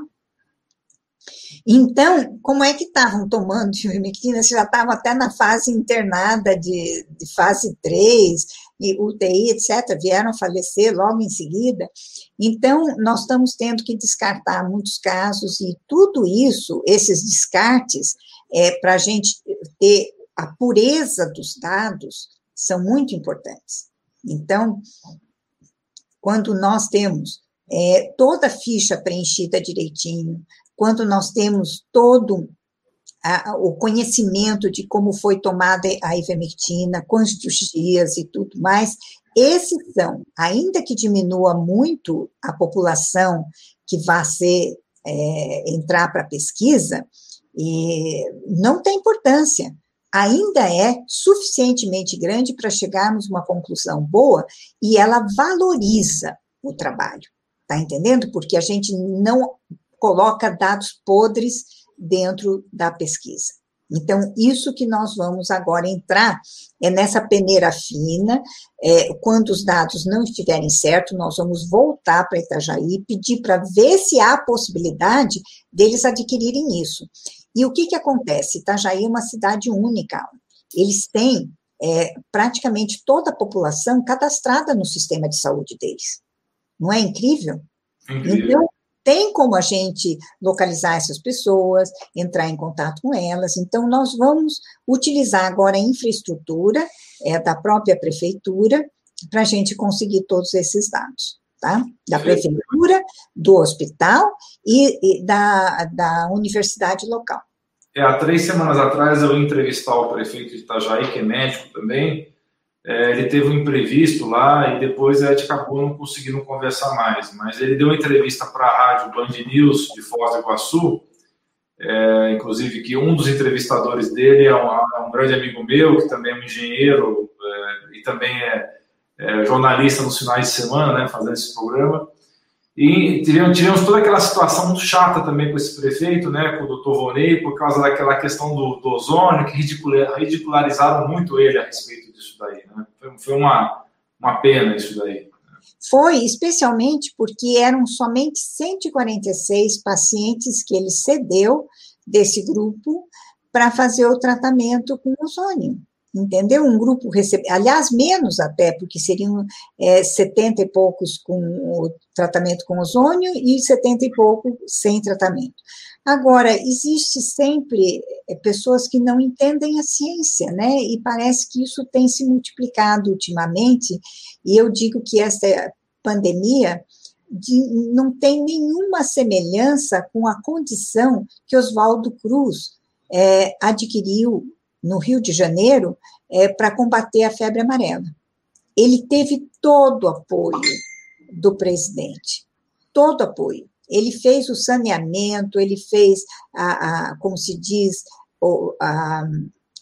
Então, como é que estavam tomando ivermectina? Se já estavam até na fase internada de, de fase 3, e UTI, etc., vieram falecer logo em seguida. Então, nós estamos tendo que descartar muitos casos, e tudo isso, esses descartes, é, para a gente ter a pureza dos dados, são muito importantes. Então, quando nós temos é, toda a ficha preenchida direitinho, quando nós temos todo a, o conhecimento de como foi tomada a ivermectina, quantos dias e tudo mais, esses são, ainda que diminua muito a população que vai ser é, entrar para a pesquisa, e não tem importância. Ainda é suficientemente grande para chegarmos a uma conclusão boa e ela valoriza o trabalho. Tá entendendo? Porque a gente não coloca dados podres dentro da pesquisa. Então, isso que nós vamos agora entrar é nessa peneira fina. É, quando os dados não estiverem certos, nós vamos voltar para Itajaí e pedir para ver se há possibilidade deles adquirirem isso. E o que, que acontece? Itajaí é uma cidade única. Eles têm é, praticamente toda a população cadastrada no sistema de saúde deles. Não é incrível? incrível. Então, tem como a gente localizar essas pessoas, entrar em contato com elas. Então, nós vamos utilizar agora a infraestrutura é, da própria prefeitura para a gente conseguir todos esses dados, tá? Da prefeitura, do hospital e, e da, da universidade local. É, há três semanas atrás eu ia entrevistar o prefeito de Itajaí, que é médico também, é, ele teve um imprevisto lá e depois a gente acabou não conseguindo conversar mais. Mas ele deu uma entrevista para a rádio Band News de Foz do Iguaçu, é, inclusive que um dos entrevistadores dele é um, é um, grande amigo meu, que também é um engenheiro é, e também é, é, jornalista nos finais de semana, né, fazendo esse programa. E tivemos, tivemos, toda aquela situação muito chata também com esse prefeito, né, com o doutor Vonei, por causa daquela questão do, do ozônio, que ridicularizaram muito ele a respeito daí, né? Foi, foi uma, uma pena isso daí. Foi, especialmente porque eram somente 146 pacientes que ele cedeu desse grupo para fazer o tratamento com ozônio entendeu? Um grupo recebe, aliás, menos até, porque seriam é, 70 e poucos com o tratamento com ozônio e 70 e pouco sem tratamento. Agora, existe sempre é, pessoas que não entendem a ciência, né? E parece que isso tem se multiplicado ultimamente, e eu digo que essa pandemia de, não tem nenhuma semelhança com a condição que Oswaldo Cruz é, adquiriu no Rio de Janeiro é, para combater a febre amarela. Ele teve todo o apoio do presidente, todo apoio. Ele fez o saneamento, ele fez, a, a como se diz, o, a,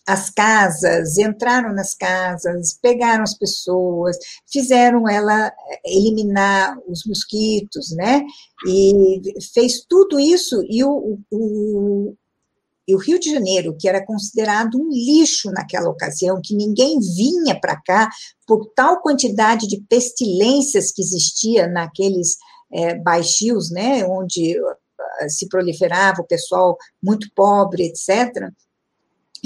as casas, entraram nas casas, pegaram as pessoas, fizeram ela eliminar os mosquitos, né? E fez tudo isso, e o, o, e o Rio de Janeiro, que era considerado um lixo naquela ocasião, que ninguém vinha para cá por tal quantidade de pestilências que existia naqueles é, baixios, né, onde uh, se proliferava o pessoal muito pobre, etc.,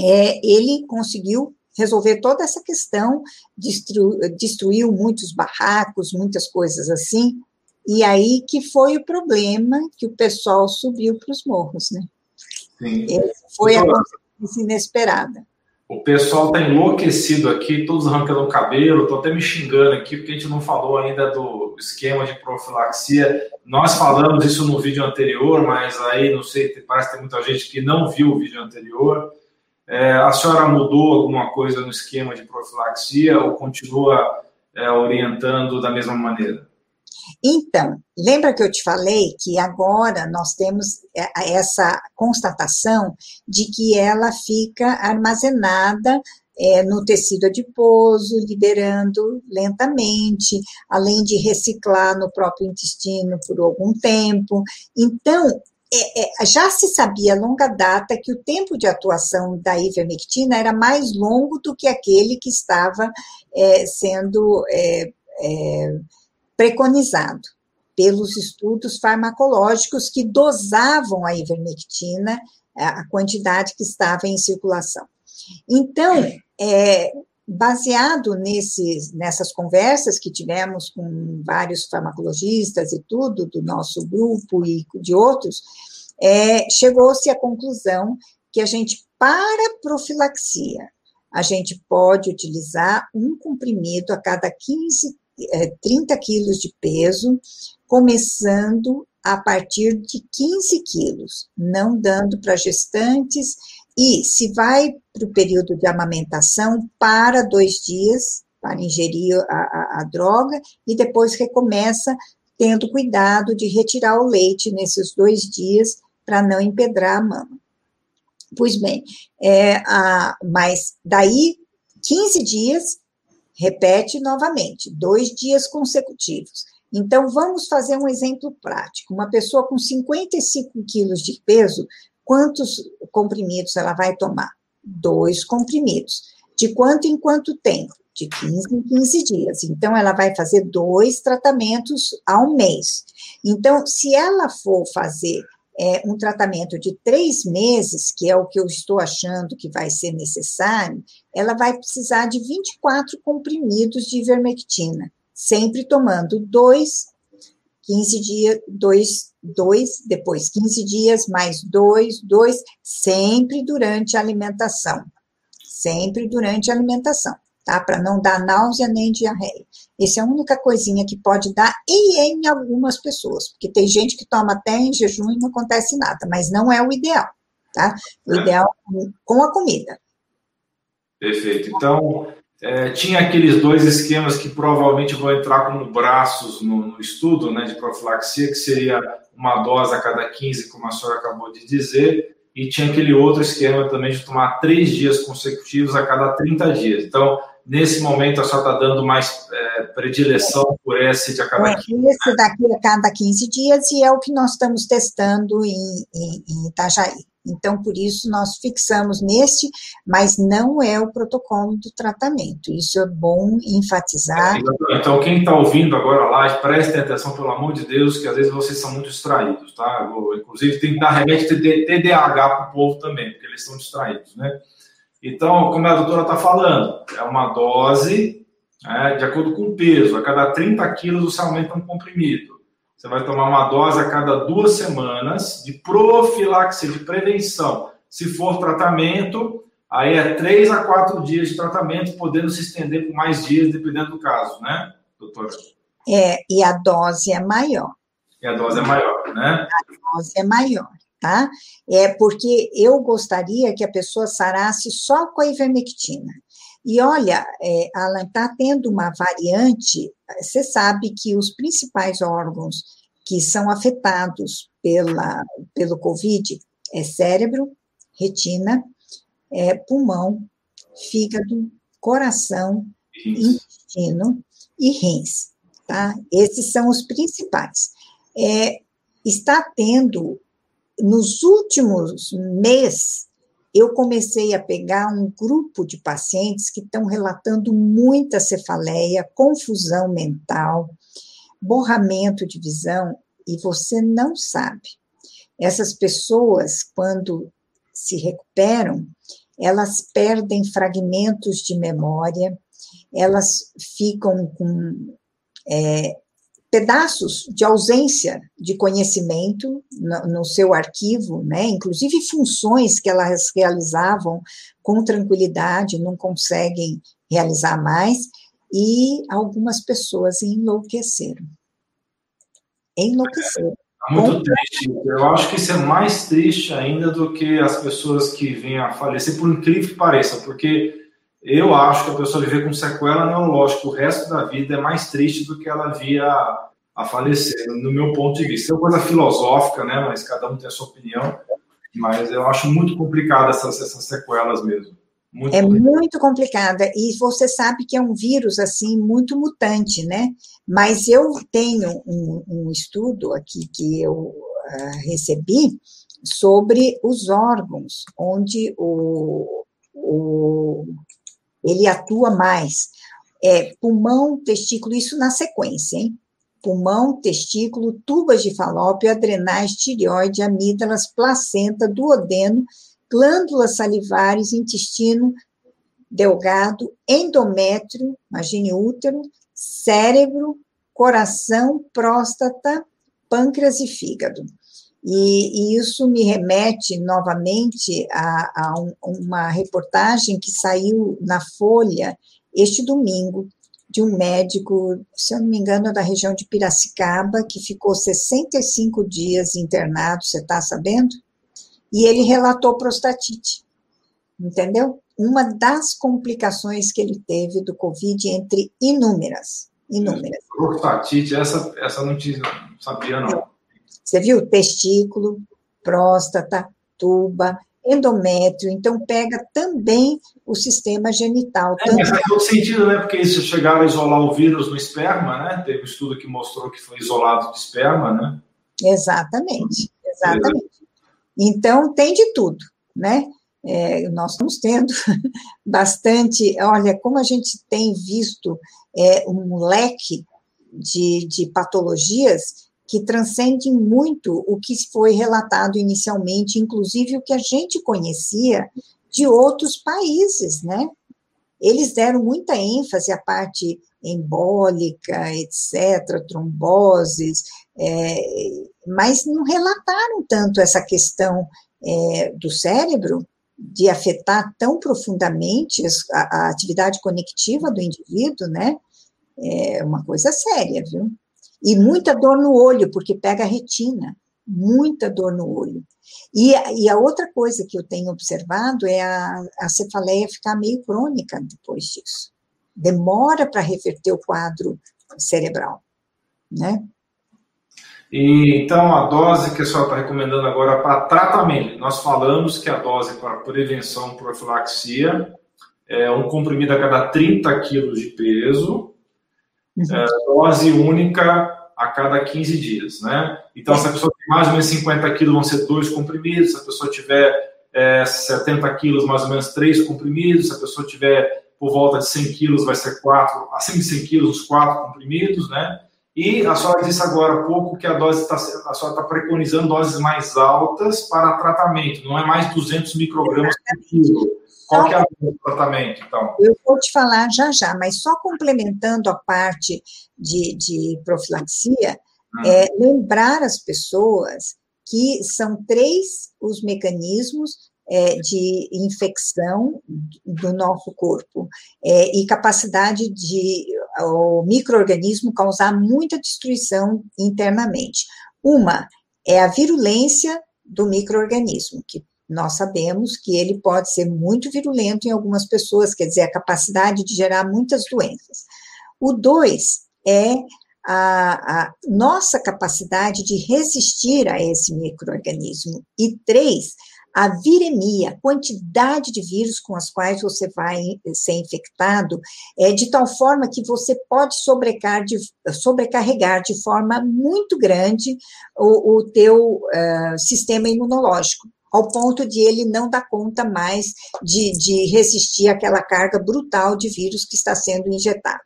é, ele conseguiu resolver toda essa questão, destru, destruiu muitos barracos, muitas coisas assim, e aí que foi o problema que o pessoal subiu para os morros, né? Sim. foi a consequência inesperada. O pessoal está enlouquecido aqui, todos arrancando o cabelo, estão até me xingando aqui, porque a gente não falou ainda do esquema de profilaxia. Nós falamos isso no vídeo anterior, mas aí, não sei, parece que tem muita gente que não viu o vídeo anterior. É, a senhora mudou alguma coisa no esquema de profilaxia ou continua é, orientando da mesma maneira? Então, lembra que eu te falei que agora nós temos é, essa constatação de que ela fica armazenada é, no tecido adiposo, liberando lentamente, além de reciclar no próprio intestino por algum tempo. Então, é, é, já se sabia a longa data que o tempo de atuação da ivermectina era mais longo do que aquele que estava é, sendo é, preconizado pelos estudos farmacológicos que dosavam a ivermectina, a quantidade que estava em circulação. Então, é, baseado nesses, nessas conversas que tivemos com vários farmacologistas e tudo, do nosso grupo e de outros, é, chegou-se à conclusão que a gente, para profilaxia, a gente pode utilizar um comprimido a cada 15 30 é, quilos de peso, começando a partir de 15 quilos, não dando para gestantes, e se vai para o período de amamentação, para dois dias para ingerir a, a, a droga e depois recomeça tendo cuidado de retirar o leite nesses dois dias para não empedrar a mama. Pois bem, é, a, mas daí 15 dias repete novamente, dois dias consecutivos. Então, vamos fazer um exemplo prático. Uma pessoa com 55 quilos de peso, quantos comprimidos ela vai tomar? Dois comprimidos. De quanto em quanto tempo? De 15 em 15 dias. Então, ela vai fazer dois tratamentos ao mês. Então, se ela for fazer é, um tratamento de três meses, que é o que eu estou achando que vai ser necessário, ela vai precisar de 24 comprimidos de ivermectina sempre tomando dois, 15 dias, dois, dois, depois 15 dias, mais dois, dois, sempre durante a alimentação. Sempre durante a alimentação, tá? Para não dar náusea nem diarreia. Essa é a única coisinha que pode dar, e em algumas pessoas, porque tem gente que toma até em jejum e não acontece nada, mas não é o ideal, tá? O é. ideal com a comida. Perfeito. Então, é, tinha aqueles dois esquemas que provavelmente vão entrar como braços no, no, estudo né, de profilaxia, que seria uma dose a cada 15, como a senhora acabou de dizer, e tinha aquele outro esquema também de tomar três dias consecutivos a cada 30 dias. Então, nesse momento, a senhora está dando mais é, predileção por esse de a cada 15 dias. Esse daqui a cada 15 dias, e é o que nós estamos testando em, em, em Itajaí. Então, por isso, nós fixamos neste, mas não é o protocolo do tratamento. Isso é bom enfatizar. É, então, quem está ouvindo agora a live, prestem atenção, pelo amor de Deus, que às vezes vocês são muito distraídos, tá? Inclusive, tem que dar remédio TDAH para o povo também, porque eles estão distraídos, né? Então, como a doutora está falando, é uma dose é, de acordo com o peso. A cada 30 quilos você aumenta um comprimido. Você vai tomar uma dose a cada duas semanas de profilaxia, de prevenção. Se for tratamento, aí é três a quatro dias de tratamento, podendo se estender por mais dias, dependendo do caso, né, doutora? É, e a dose é maior. E a dose é maior, né? A dose é maior, tá? É porque eu gostaria que a pessoa sarasse só com a ivermectina. E olha, é, Alan, está tendo uma variante, você sabe que os principais órgãos que são afetados pela, pelo Covid é cérebro, retina, é, pulmão, fígado, coração, intestino e rins, tá? Esses são os principais. É, está tendo, nos últimos meses, eu comecei a pegar um grupo de pacientes que estão relatando muita cefaleia, confusão mental, borramento de visão, e você não sabe. Essas pessoas, quando se recuperam, elas perdem fragmentos de memória, elas ficam com é, pedaços de ausência de conhecimento no, no, seu arquivo, né? inclusive funções que elas realizavam com tranquilidade, não conseguem realizar mais, e algumas pessoas enlouqueceram. Enlouqueceram. É muito triste. Eu acho que isso é mais triste ainda do que as pessoas que vêm a falecer, por incrível que pareça, porque eu acho que a pessoa viver com sequela neurológica o resto da vida é mais triste do que ela via a falecer, no meu ponto de vista. É uma coisa filosófica, né? Mas cada um tem a sua opinião. Mas eu acho muito complicado essas, essas sequelas mesmo. Muito é complicado. muito complicada. E você sabe que é um vírus, assim, muito mutante, né? Mas eu tenho um, um estudo aqui que eu uh, recebi sobre os órgãos, onde o, o, ele atua mais. É, pulmão, testículo, isso na sequência, hein? Pulmão, testículo, tubas de falópio, adrenais, tireoide, amígdalas, placenta, duodeno, glândulas salivares, intestino delgado, endométrio, imagine útero, cérebro, coração, próstata, pâncreas e fígado. E, e, isso me remete novamente a, a um, uma reportagem que saiu na Folha este domingo, de um médico, se eu não me engano, da região de Piracicaba, que ficou 65 dias internado, você está sabendo? E ele relatou prostatite, entendeu? Uma das complicações que ele teve do Covid, entre inúmeras, inúmeras. Prostatite, essa, essa te, não sabia, não. Você viu? Testículo, próstata, tuba, endométrio, então pega também o sistema genital. É, mas faz todo sentido, né? Porque se chegaram a isolar o vírus no esperma, né? Teve um estudo que mostrou que foi isolado do esperma, né? Exatamente, exatamente. Então, tem de tudo, né? É, nós estamos tendo bastante, olha, como a gente tem visto é, um leque de, de patologias que transcendem muito o que foi relatado inicialmente, inclusive o que a gente conhecia de outros países, né? Eles deram muita ênfase à parte embólica, etc., tromboses, é, mas não relataram tanto essa questão é, do cérebro de afetar tão profundamente a, a, atividade conectiva do indivíduo, né? É uma coisa séria, viu? E muita dor no olho, porque pega a retina, muita dor no olho. E, e a outra coisa que eu tenho observado é a, a cefaleia ficar meio crônica depois disso. Demora para reverter o quadro cerebral, né? E, então, a dose que a senhora está recomendando agora para tratamento, nós falamos que a dose para prevenção profilaxia é um comprimido a cada 30 quilos de peso, é, dose única a cada 15 dias, né? Então, se a pessoa tem mais ou menos 50 quilos, vão ser dois comprimidos, se a pessoa tiver é, 70 quilos, mais ou menos três comprimidos, se a pessoa tiver por volta de 100 quilos, vai ser quatro, acima de 100 quilos, os quatro comprimidos, né? E a senhora disse agora há pouco que a dose está, a senhora está preconizando doses mais altas para tratamento, não é mais 200 microgramas por quilo. Qual que é o tratamento, então? Eu vou te falar já já, mas só complementando a parte de, de profilaxia, hum. é lembrar as pessoas que são três os mecanismos é, de infecção do nosso corpo é, e capacidade de o microorganismo causar muita destruição internamente. Uma é a virulência do microorganismo, que nós sabemos que ele pode ser muito virulento em algumas pessoas, quer dizer, a capacidade de gerar muitas doenças. O dois é a, a, nossa capacidade de resistir a esse microorganismo. E três, a viremia, a quantidade de vírus com as quais você vai ser infectado, é de tal forma que você pode sobrecarregar de, forma muito grande o, o teu uh, sistema imunológico ao ponto de ele não dar conta mais de, de resistir àquela carga brutal de vírus que está sendo injetado.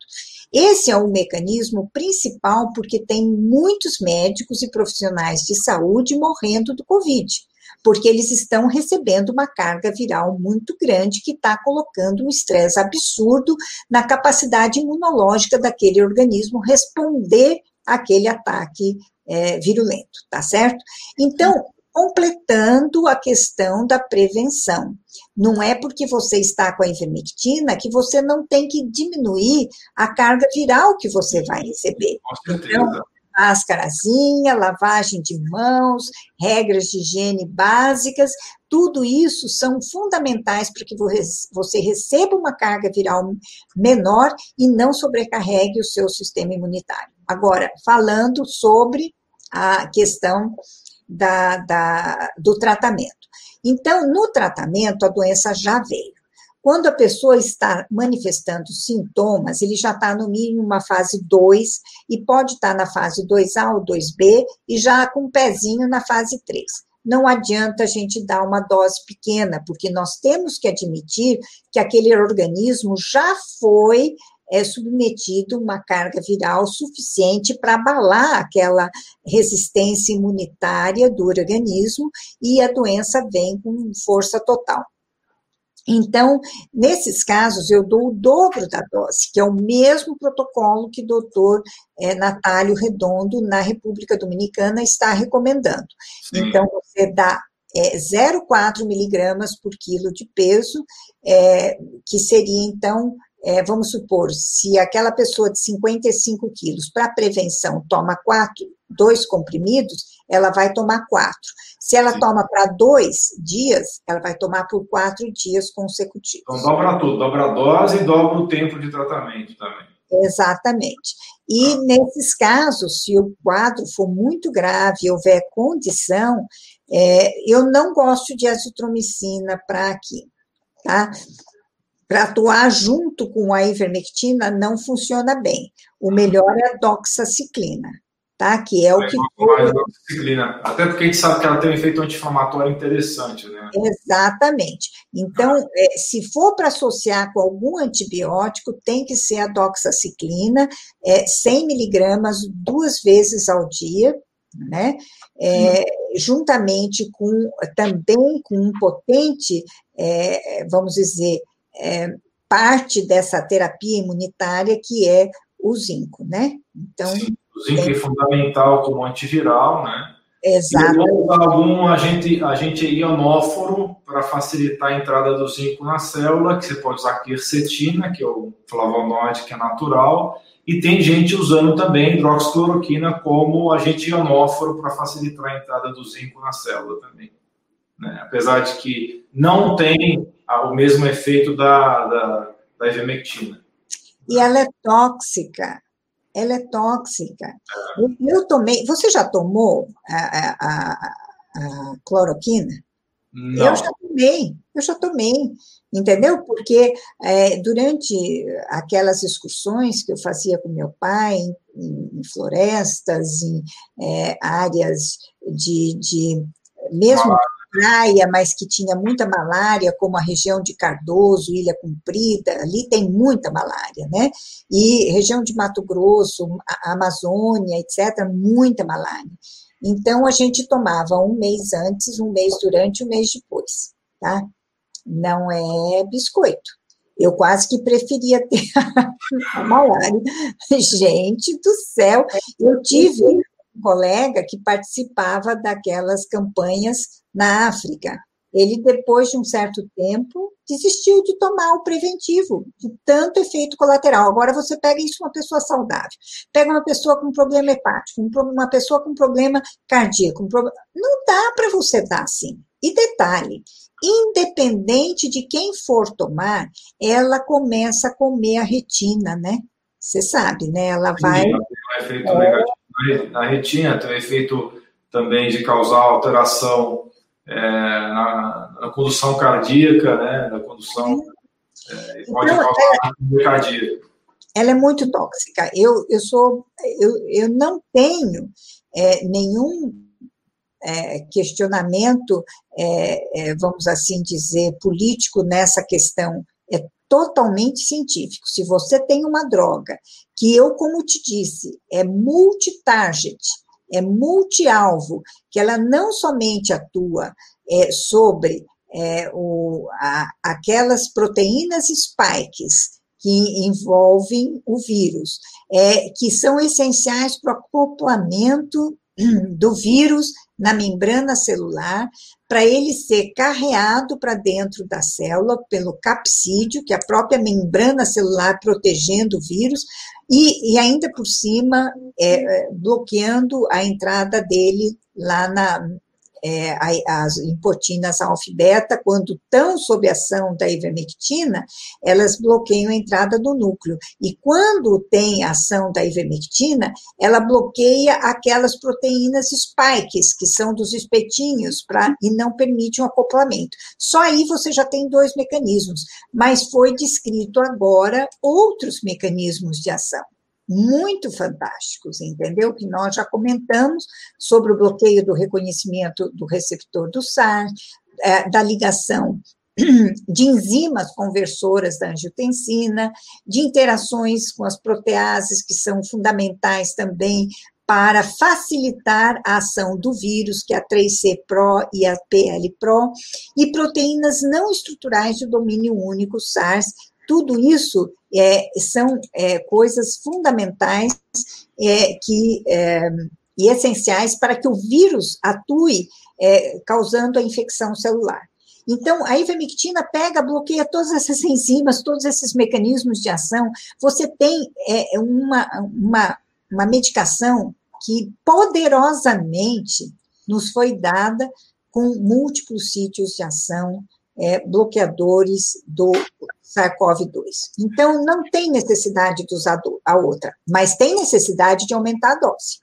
Esse é o mecanismo principal, porque tem muitos médicos e profissionais de saúde morrendo do Covid porque eles estão recebendo uma carga viral muito grande que está colocando um estresse absurdo na capacidade imunológica daquele organismo responder àquele ataque é, virulento, tá certo? Então, completando a questão da prevenção. Não é porque você está com a ivermectina que você não tem que diminuir a carga viral que você vai receber. Com certeza. Então, máscarazinha, lavagem de mãos, regras de higiene básicas, tudo isso são fundamentais para que você receba uma carga viral menor e não sobrecarregue o seu sistema imunitário. Agora, falando sobre a questão da, da, do tratamento. Então, no tratamento, a doença já veio. Quando a pessoa está manifestando sintomas, ele já está no mínimo uma fase 2 e pode estar na fase 2A ou 2B e já com um pezinho na fase 3. Não adianta a gente dar uma dose pequena, porque nós temos que admitir que aquele organismo já foi é submetido uma carga viral suficiente para abalar aquela resistência imunitária do organismo e a doença vem com força total. Então, nesses casos, eu dou o dobro da dose, que é o mesmo protocolo que o doutor é, Natálio Redondo, na República Dominicana, está recomendando. Sim. Então, você dá é, 0,4 miligramas por quilo de peso, é, que seria, então, é, vamos supor, se aquela pessoa de 55 quilos, para prevenção, toma quatro, dois comprimidos, ela vai tomar quatro. Se ela Sim. toma para dois dias, ela vai tomar por quatro dias consecutivos. Então, dobra tudo, dobra a dose e dobra o tempo de tratamento também. Exatamente. E nesses casos, se o quadro for muito grave e houver condição, É, eu não gosto de azitromicina para aqui, tá? Para atuar junto com a ivermectina não funciona bem. O melhor é a doxaciclina, tá? Que é o que. Até porque a gente sabe que ela tem um efeito anti-inflamatório interessante, né? Exatamente. Então, é, se for para associar com algum antibiótico, tem que ser a doxaciclina, é, 100 miligramas duas vezes ao dia, né? É, juntamente com também com um potente, é, vamos dizer, é, parte dessa terapia imunitária que é o zinco, né? Então, Sim, zinco é fundamental como antiviral, né? Exato. E algum agente, agente ionóforo para facilitar a entrada do zinco na célula, que você pode usar quercetina, que é o flavonoide que é natural, e tem gente usando também hidroxicloroquina como agente ionóforo para facilitar a entrada do zinco na célula também. Né? Apesar de que não tem o mesmo efeito da, da, da ivermectina. E ela é tóxica. Ela é tóxica. É. Eu tomei. Você já tomou a, a, a, a cloroquina? Não. Eu já tomei, eu já tomei, entendeu? Porque é, durante aquelas excursões que eu fazia com meu pai, em, em florestas, em é, áreas de, de mesmo praia, mas que tinha muita malária, como a região de Cardoso, Ilha Comprida, ali tem muita malária, né? E região de Mato Grosso, Amazônia, etc., muita malária. Então, a gente tomava um mês antes, um mês durante, um mês depois, tá? Não é biscoito. Eu quase que preferia ter a malária. Gente do céu, eu tive colega que participava daquelas campanhas na África. Ele, depois de um certo tempo, desistiu de tomar o preventivo, de tanto efeito colateral. Agora você pega isso uma pessoa saudável, pega uma pessoa com problema hepático, uma pessoa com problema cardíaco, um problema... não dá para você dar assim. E detalhe, independente de quem for tomar, ela começa a comer a retina, né? Você sabe, né? Ela vai. Sim, negativo na retina, tem um efeito também de causar alteração é, na, na, condução cardíaca, né, na condução, é, pode então, causar ela, cardíaco. Ela é muito tóxica. Eu, eu sou, eu, eu não tenho é, nenhum é, questionamento, é, é, vamos assim dizer, político nessa questão. Totalmente científico. Se você tem uma droga que eu, como te disse, é multitarget, é multi-alvo, que ela não somente atua é, sobre é, o, a, aquelas proteínas spikes que envolvem o vírus, é, que são essenciais para o acoplamento do vírus na membrana celular, para ele ser carreado para dentro da célula pelo capsídio, que é a própria membrana celular protegendo o vírus, e, e ainda por cima é, bloqueando a entrada dele lá na, é, as impotinas alfa-beta, quando estão sob ação da ivermectina, elas bloqueiam a entrada do núcleo. E quando tem ação da ivermectina, ela bloqueia aquelas proteínas spikes, que são dos espetinhos, pra, e não permite um acoplamento. Só aí você já tem dois mecanismos, mas foi descrito agora outros mecanismos de ação muito fantásticos, entendeu? Que nós já comentamos sobre o bloqueio do reconhecimento do receptor do SAR, é, da ligação de enzimas conversoras da angiotensina, de interações com as proteases, que são fundamentais também para facilitar a ação do vírus, que é a 3C-PRO e a PL-PRO, e proteínas não estruturais de domínio único, SARS, tudo isso é, são é, coisas fundamentais é, que, é, e essenciais para que o vírus atue é, causando a infecção celular. Então, a ivermectina pega, bloqueia todas essas enzimas, todos esses mecanismos de ação. Você tem é, uma, uma, uma medicação que poderosamente nos foi dada com múltiplos sítios de ação, é, bloqueadores do SARS-CoV-2. Então, não tem necessidade de usar a outra, mas tem necessidade de aumentar a dose.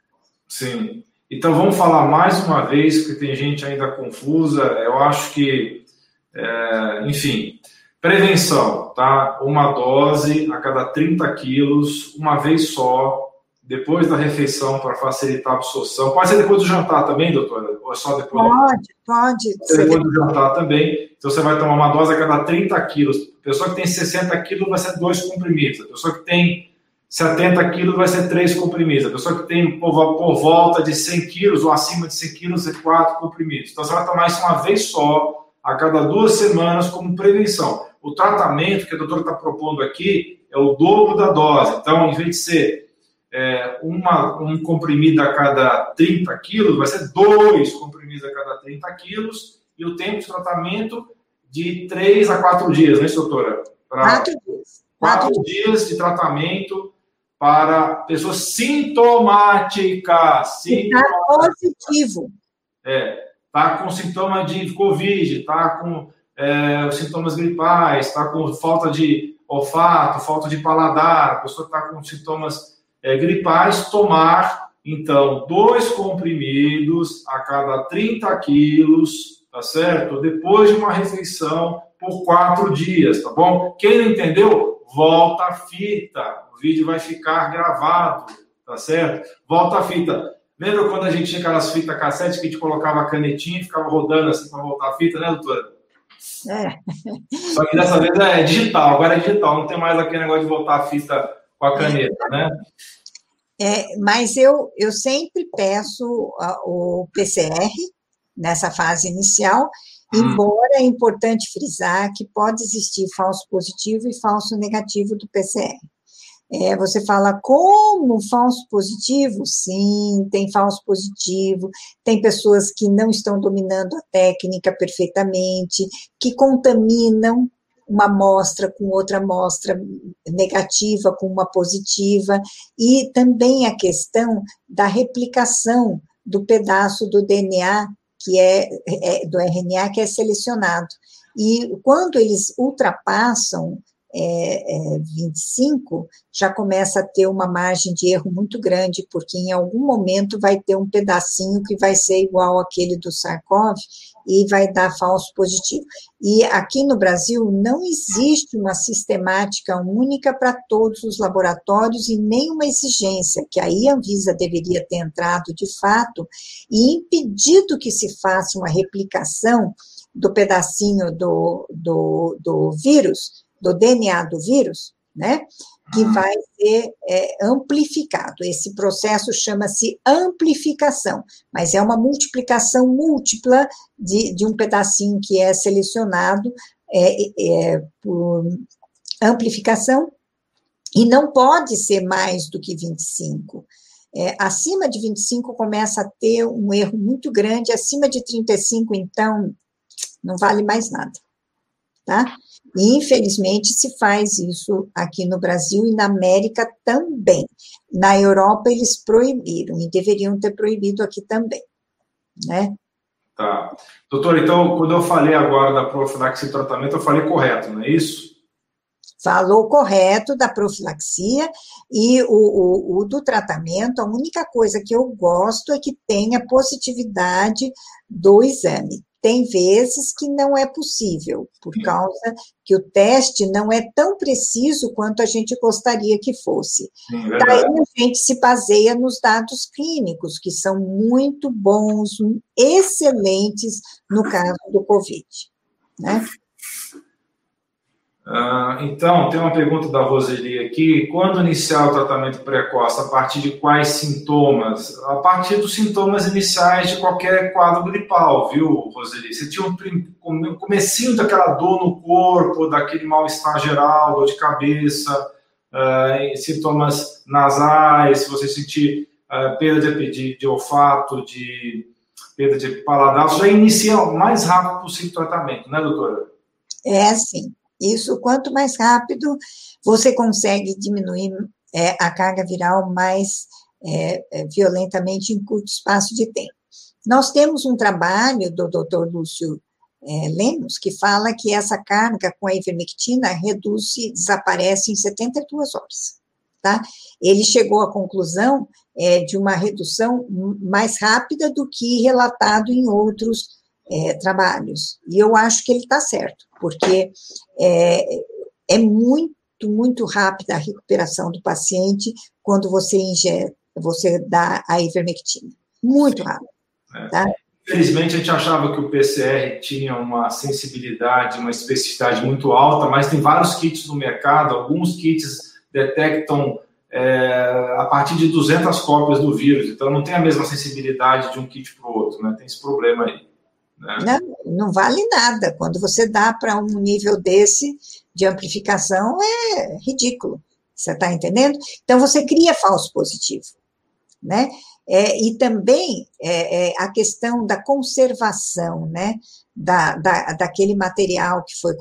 Sim. Então vamos falar mais uma vez, porque tem gente ainda confusa. Eu acho que, é, enfim, prevenção, tá? Uma dose a cada 30 quilos, uma vez só, depois da refeição para facilitar a absorção. Pode ser depois do jantar também, doutora? Ou é só depois? Pode, pode. Pode ser depois do jantar também. Então você vai tomar uma dose a cada 30 quilos. A pessoa que tem 60 quilos vai ser dois comprimidos. A pessoa que tem 70 quilos vai ser três comprimidos. A pessoa que tem por, por volta de 100 quilos ou acima de 100 quilos é quatro comprimidos. Então você vai tomar isso uma vez só, a cada duas semanas, como prevenção. O tratamento que a doutora está propondo aqui é o dobro da dose. Então, em vez de ser é, uma, um comprimido a cada 30 quilos, vai ser dois comprimidos a cada 30 quilos, e o tempo de tratamento de 3 a 4 dias, é isso, doutora? Pra... Quatro dias. Quatro dias de tratamento para pessoas sintomáticas. Está positivo. É, tá com sintoma de Covid, tá com é, sintomas gripais, está com falta de olfato, falta de paladar, a pessoa está com sintomas é, gripais, tomar, então, dois comprimidos a cada 30 quilos, tá certo? Depois de uma refeição por quatro dias, tá bom? Quem não entendeu, volta a fita vídeo vai ficar gravado, tá certo? Volta a fita. Lembra quando a gente tinha aquelas fitas cassete que a gente colocava a canetinha e ficava rodando assim para voltar a fita, né, doutora? É. Só que dessa vez é digital, agora é digital, não tem mais aquele negócio de voltar a fita com a caneta, né? É, mas eu, eu sempre peço o PCR nessa fase inicial, hum. embora é importante frisar que pode existir falso positivo e falso negativo do PCR. É, você fala como falso positivo? Sim, tem falso positivo, tem pessoas que não estão dominando a técnica perfeitamente, que contaminam uma amostra com outra amostra negativa com uma positiva, e também a questão da replicação do pedaço do DNA que é, é do RNA que é selecionado. E quando eles ultrapassam é, é, 25, já começa a ter uma margem de erro muito grande, porque em algum momento vai ter um pedacinho que vai ser igual aquele do Sarkov e vai dar falso positivo. E aqui no Brasil não existe uma sistemática única para todos os laboratórios e nenhuma exigência, que aí a Anvisa deveria ter entrado de fato e impedido que se faça uma replicação do pedacinho do, do, do vírus do DNA do vírus, né? Que vai ser é, amplificado. Esse processo chama-se amplificação, mas é uma multiplicação múltipla de, de um pedacinho que é selecionado é, é, por amplificação e não pode ser mais do que 25. É, acima de 25 começa a ter um erro muito grande, acima de 35, então, não vale mais nada. Tá? E, infelizmente, se faz isso aqui no Brasil e na América também. Na Europa, eles proibiram e deveriam ter proibido aqui também, né? Tá. Doutor, então, quando eu falei agora da profilaxia e tratamento, eu falei correto, não é isso? Falou correto da profilaxia e o, o, o do tratamento, a única coisa que eu gosto é que tenha positividade do exame tem vezes que não é possível, por causa que o teste não é tão preciso quanto a gente gostaria que fosse. Sim, Daí a gente se baseia nos dados clínicos, que são muito bons, excelentes no caso do Covid. Né? Ah, então, tem uma pergunta da Roseli aqui. Quando iniciar o tratamento precoce? A partir de quais sintomas? A partir dos sintomas iniciais de qualquer quadro gripal, viu, Roseli? Você tinha um comecinho daquela dor no corpo, daquele mal-estar geral, dor de cabeça, uh, sintomas nasais, se você sentir uh, perda de, de, de, olfato, de perda de paladar, já inicia o mais rápido possível o tratamento, né, doutora? É, sim. Isso, quanto mais rápido você consegue diminuir é, a carga viral mais é, é, violentamente em curto espaço de tempo. Nós temos um trabalho do Dr. Lúcio é, Lemos que fala que essa carga com a ivermectina reduz e desaparece em 72 horas. tá? Ele chegou à conclusão é, de uma redução mais rápida do que relatado em outros é, trabalhos. E eu acho que ele está certo, porque é, é muito, muito rápida a recuperação do paciente quando você injeta, você dá a ivermectina. Muito rápido. É. Tá? Infelizmente, a gente achava que o PCR tinha uma sensibilidade, uma especificidade muito alta, mas tem vários kits no mercado, alguns kits detectam é, a partir de 200 cópias do vírus, então não tem a mesma sensibilidade de um kit para o outro, né? tem esse problema aí. Né? Não, não vale nada, quando você dá para um nível desse de amplificação, é ridículo, você está entendendo? Então, você cria falso positivo, né? É, e também é, é, a questão da conservação, né, da, da, daquele material que foi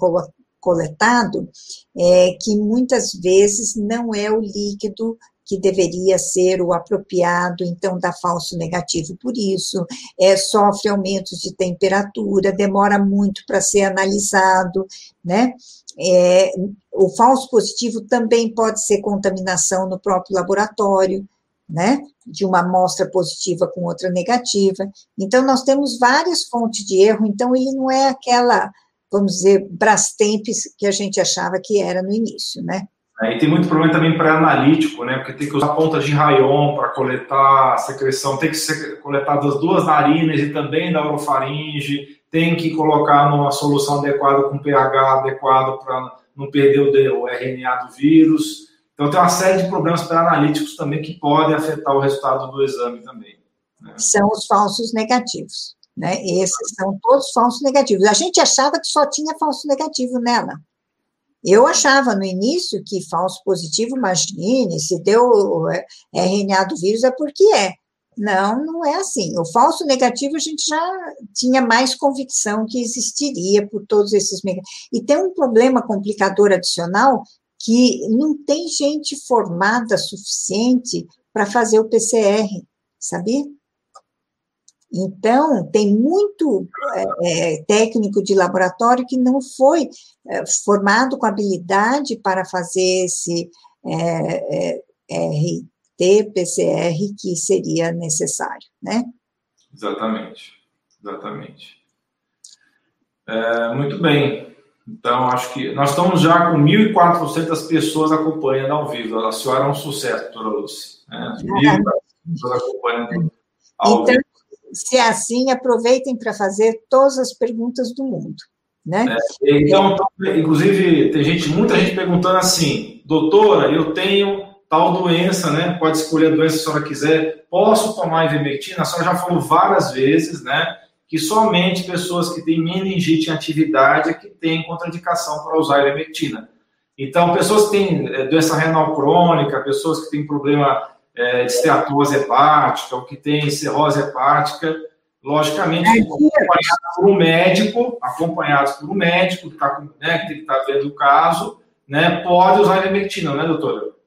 coletado, é, que muitas vezes não é o líquido que deveria ser o apropriado, então dá falso negativo por isso, é, sofre aumentos de temperatura, demora muito para ser analisado, né? É, o falso positivo também pode ser contaminação no próprio laboratório, né? De uma amostra positiva com outra negativa. Então, nós temos várias fontes de erro, então ele não é aquela vamos dizer, Brastemp que a gente achava que era no início, né? É, e tem muito problema também para analítico, né? Porque tem que usar pontas de rayon para coletar secreção, tem que ser coletado das duas narinas e também da orofaringe, tem que colocar numa solução adequada com pH adequado para não perder o, o RNA do vírus. Então tem uma série de problemas pré-analíticos também que podem afetar o resultado do exame também. Né? São os falsos negativos. Né? Esses são todos falsos negativos. A gente achava que só tinha falso negativo nela. Eu achava no início que falso positivo, imagine, se deu RNA do vírus é porque é. Não, não é assim. O falso negativo a gente já tinha mais convicção que existiria por todos esses. E tem um problema complicador adicional que não tem gente formada suficiente para fazer o PCR, sabia? Então, tem muito é, é, técnico de laboratório que não foi é, formado com habilidade para fazer esse é, é RT, PCR que seria necessário, né? Exatamente, exatamente. É, muito bem. Então, acho que nós estamos já com 1.400 pessoas acompanhando ao vivo. A senhora é um sucesso, doutora Lúcia. Né? 1.400 pessoas acompanhando ao então, vivo se é assim, aproveitem para fazer todas as perguntas do mundo. Né? É, então, inclusive, tem gente, muita gente perguntando assim, doutora, eu tenho tal doença, né? Pode escolher a doença se a senhora quiser. Posso tomar ivermectina? A senhora já falou várias vezes, né? Que somente pessoas que têm meningite em atividade é que têm contraindicação para usar ivermectina. Então, pessoas que têm é, doença renal crônica, pessoas que têm problema é, de esteatose hepática, ou que tem cirrose hepática, logicamente, é, acompanhados por um médico, acompanhados por um médico que, tá, né, que tá vendo o caso, né, pode usar ivermectina, né, doutora?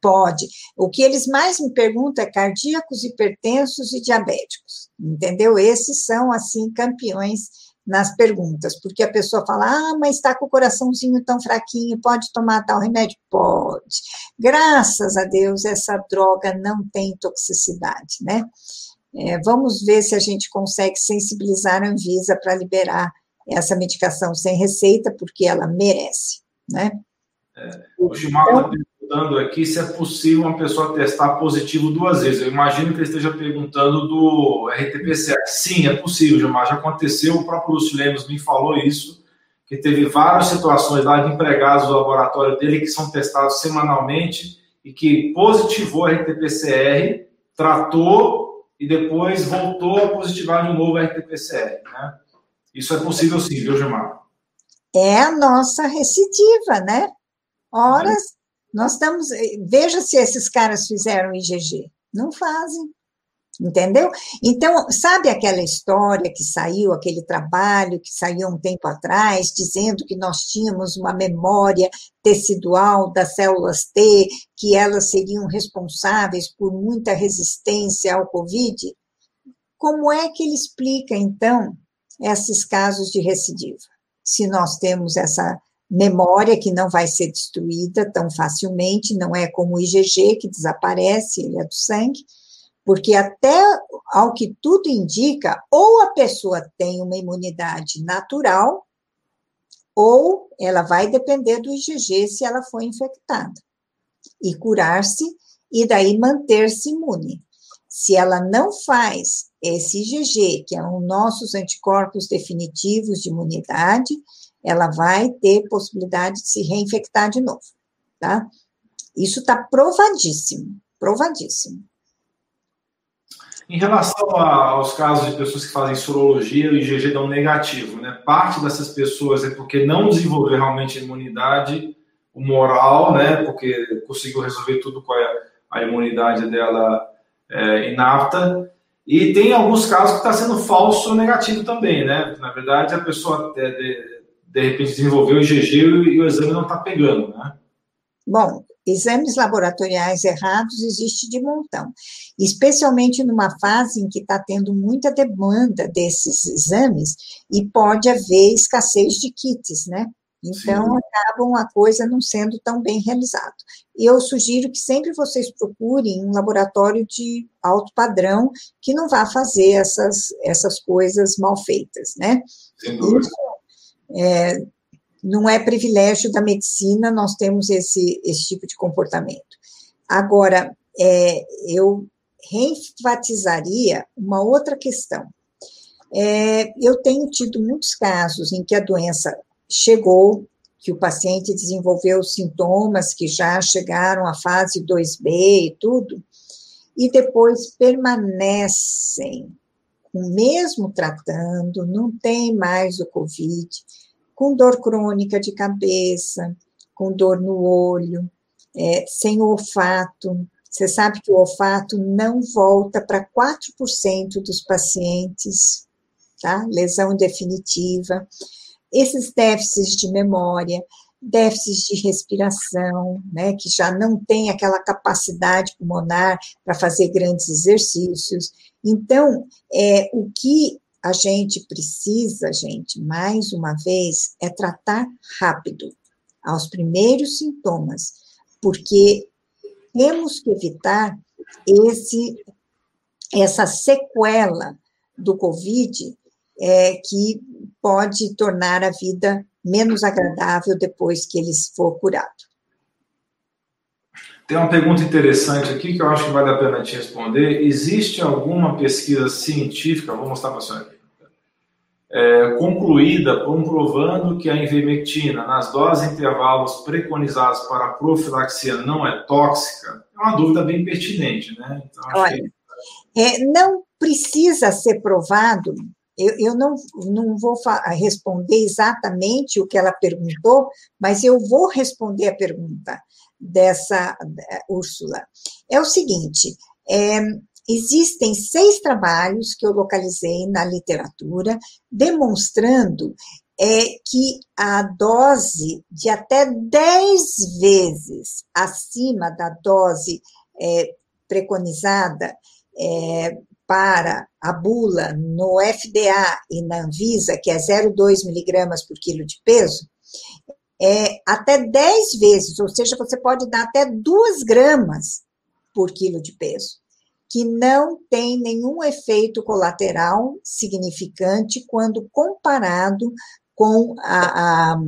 Pode. O que eles mais me perguntam é cardíacos, hipertensos e diabéticos, entendeu? Esses são, assim, campeões nas perguntas, porque a pessoa fala, ah, mas está com o coraçãozinho tão fraquinho, pode tomar tal remédio? Pode. Graças a Deus, essa droga não tem toxicidade, né? É, vamos ver se a gente consegue sensibilizar a Anvisa para liberar essa medicação sem receita, porque ela merece, né? É, está então, perguntando aqui se é possível uma pessoa testar positivo duas vezes. Eu imagino que ele esteja perguntando do RT-PCR. Sim, é possível, Gilmar. Já aconteceu, o próprio Lúcio Lemos me falou isso, que teve várias situações lá de empregados do laboratório dele que são testados semanalmente e que positivou RT-PCR, tratou e depois voltou a positivar de novo RT-PCR. Né? Isso é possível sim, viu, Gilmar? É a nossa recidiva, né? Horas nós estamos. Eh, veja se esses caras fizeram IgG. Não fazem. Entendeu? Então, sabe aquela história que saiu, aquele trabalho que saiu um tempo atrás, dizendo que nós tínhamos uma memória tecidual das células T, que elas seriam responsáveis por muita resistência ao Covid? Como é que ele explica, então, esses casos de recidiva? Se nós temos essa memória que não vai ser destruída tão facilmente, não é como o IgG que desaparece, ele é do sangue, porque até ao que tudo indica, ou a pessoa tem uma imunidade natural, ou ela vai depender do IgG se ela foi infectada, e curar-se, e daí manter-se imune. Se ela não faz esse IgG, que é um nossos anticorpos definitivos de imunidade, ela vai ter possibilidade de se reinfectar de novo, tá? Isso está provadíssimo, provadíssimo. Em relação a, aos casos de pessoas que fazem sorologia, o IgG dá um negativo, né? Parte dessas pessoas é porque não desenvolveu realmente a imunidade moral, né? Porque conseguiu resolver tudo com a, a imunidade dela é, inapta. E tem alguns casos que está sendo falso negativo também, né? Na verdade, a pessoa de, de repente desenvolveu o IgG e o exame não está pegando, né? Bom, exames laboratoriais errados existe de montão, especialmente numa fase em que está tendo muita demanda desses exames e pode haver escassez de kits, né? Então, Sim. acabam a coisa não sendo tão bem realizada. E eu sugiro que sempre vocês procurem um laboratório de alto padrão que não vá fazer essas, essas coisas mal feitas, né? Sem dúvida. Isso, é, não é privilégio da medicina, nós temos esse, esse tipo de comportamento. Agora, é, eu reenfatizaria uma outra questão. É, eu tenho tido muitos casos em que a doença chegou, que o paciente desenvolveu sintomas que já chegaram à fase 2B e tudo, e depois permanecem, mesmo tratando, não tem mais o Covid, com dor crônica de cabeça, com dor no olho, é, sem olfato. Você sabe que o olfato não volta para 4% dos pacientes, tá? Lesão definitiva. Esses déficits de memória, déficits de respiração, né, que já não tem aquela capacidade pulmonar para fazer grandes exercícios. Então, é, o que a gente precisa, gente, mais uma vez, é tratar rápido, aos primeiros sintomas, porque temos que evitar esse, essa sequela do Covid é, que pode tornar a vida menos agradável depois que ele for curado. Tem uma pergunta interessante aqui que eu acho que vale a pena te responder. Existe alguma pesquisa científica, vou mostrar para a senhora aqui, é, concluída comprovando que a invermectina nas doses intervalos preconizados para a profilaxia não é tóxica? É uma dúvida bem pertinente, né? Então, Olha, que... é, não precisa ser provado eu, eu, não, não vou responder exatamente o que ela perguntou, mas eu vou responder a pergunta dessa Úrsula. É o seguinte: é, existem seis trabalhos que eu localizei na literatura demonstrando é, que a dose de até 10 vezes acima da dose é, preconizada é, para a bula no FDA e na Anvisa, que é 0,2 miligramas por quilo de peso, é até 10 vezes, ou seja, você pode dar até 2 gramas por quilo de peso, que não tem nenhum efeito colateral significante quando comparado com a, a,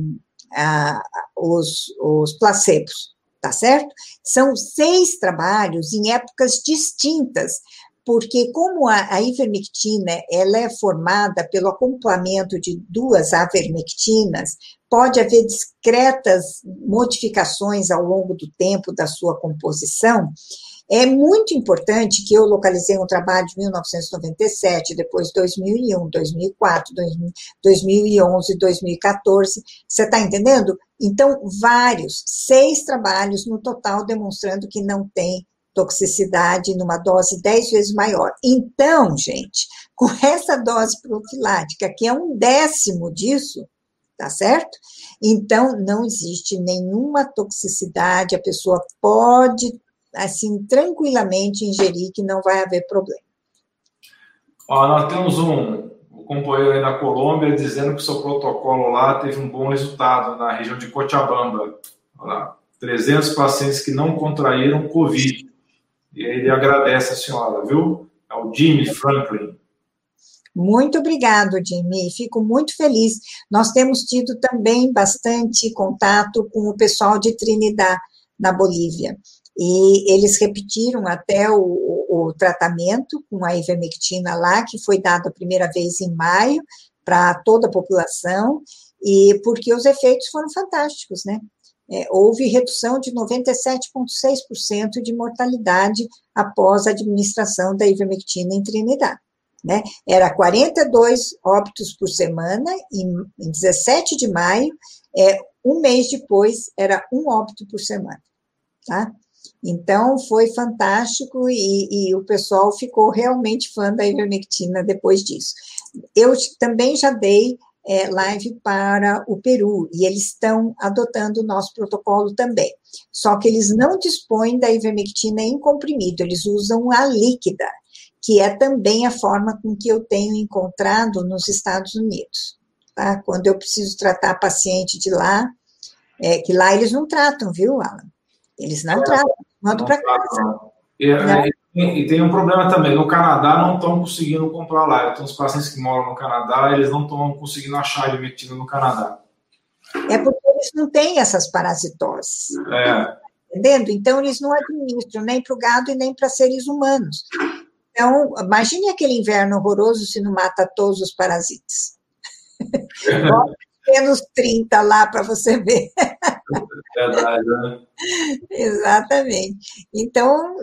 a, os, os placebos, tá certo? São seis trabalhos em épocas distintas, porque como a, a ivermectina ela é formada pelo acoplamento de duas avermectinas, pode haver discretas modificações ao longo do tempo da sua composição. É muito importante que eu localizei um trabalho de 1997, depois 2001, 2004, 2011, 2014. Você está entendendo? Então, vários, seis trabalhos no total demonstrando que não tem toxicidade numa dose 10 vezes maior. Então, gente, com essa dose profilática, que é um décimo disso, tá certo? Então, não existe nenhuma toxicidade, a pessoa pode, assim, tranquilamente ingerir, que não vai haver problema. Ó, nós temos um, companheiro aí da Colômbia dizendo que o seu protocolo lá teve um bom resultado na região de Cochabamba. Olha lá, 300 pacientes que não contraíram Covid. E ele agradece a senhora, viu? É o Jimmy Franklin. Muito obrigado, Jimmy. Fico muito feliz. Nós temos tido também bastante contato com o pessoal de Trinidad, na Bolívia. E eles repetiram até o, o, o tratamento com a ivermectina lá, que foi dado a primeira vez em maio para toda a população, e porque os efeitos foram fantásticos, né? É, houve redução de 97,6% de mortalidade após a administração da ivermectina em Trinidad. Né? Era 42 óbitos por semana, em, em 17 de maio, é, um mês depois, era um óbito por semana. Tá? Então, foi fantástico e, e, o pessoal ficou realmente fã da ivermectina depois disso. Eu também já dei é, live para o Peru e eles estão adotando o nosso protocolo também. Só que eles não dispõem da ivermectina em comprimido, eles usam a líquida, que é também a forma com que eu tenho encontrado nos Estados Unidos. Tá? Quando eu preciso tratar paciente de lá, é, que lá eles não tratam, viu, Alan? Eles não é, tratam, mandam para casa. E, né? E, tem um problema também, no Canadá não estão conseguindo comprar lá. Eu tenho uns pacientes que moram no Canadá, eles não estão conseguindo achar ivermectina no Canadá. É porque eles não têm essas parasitoses. É. Entendendo? Então, eles não administram nem para o gado e nem para seres humanos. Então, imagine aquele inverno horroroso se não mata todos os parasitas. menos 30 lá para você ver. Verdade, né? Exatamente. Então,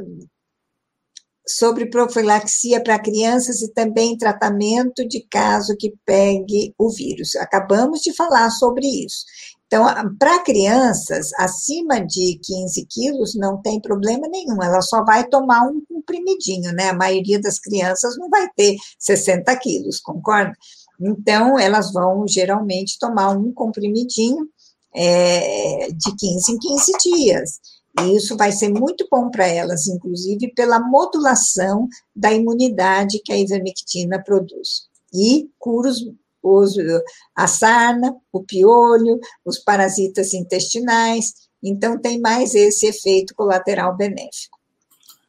sobre profilaxia para crianças e também tratamento de caso que pegue o vírus. Acabamos de falar sobre isso. Então, para crianças acima de 15 quilos, não tem problema nenhum, ela só vai tomar um comprimidinho, né? A maioria das crianças não vai ter 60 quilos, concorda? Então, elas vão geralmente tomar um comprimidinho é, de 15 em 15 dias. E isso vai ser muito bom para elas, inclusive pela modulação da imunidade que a ivermectina produz. E cura os, os, a sarna, o piolho, os parasitas intestinais. Então, tem mais esse efeito colateral benéfico.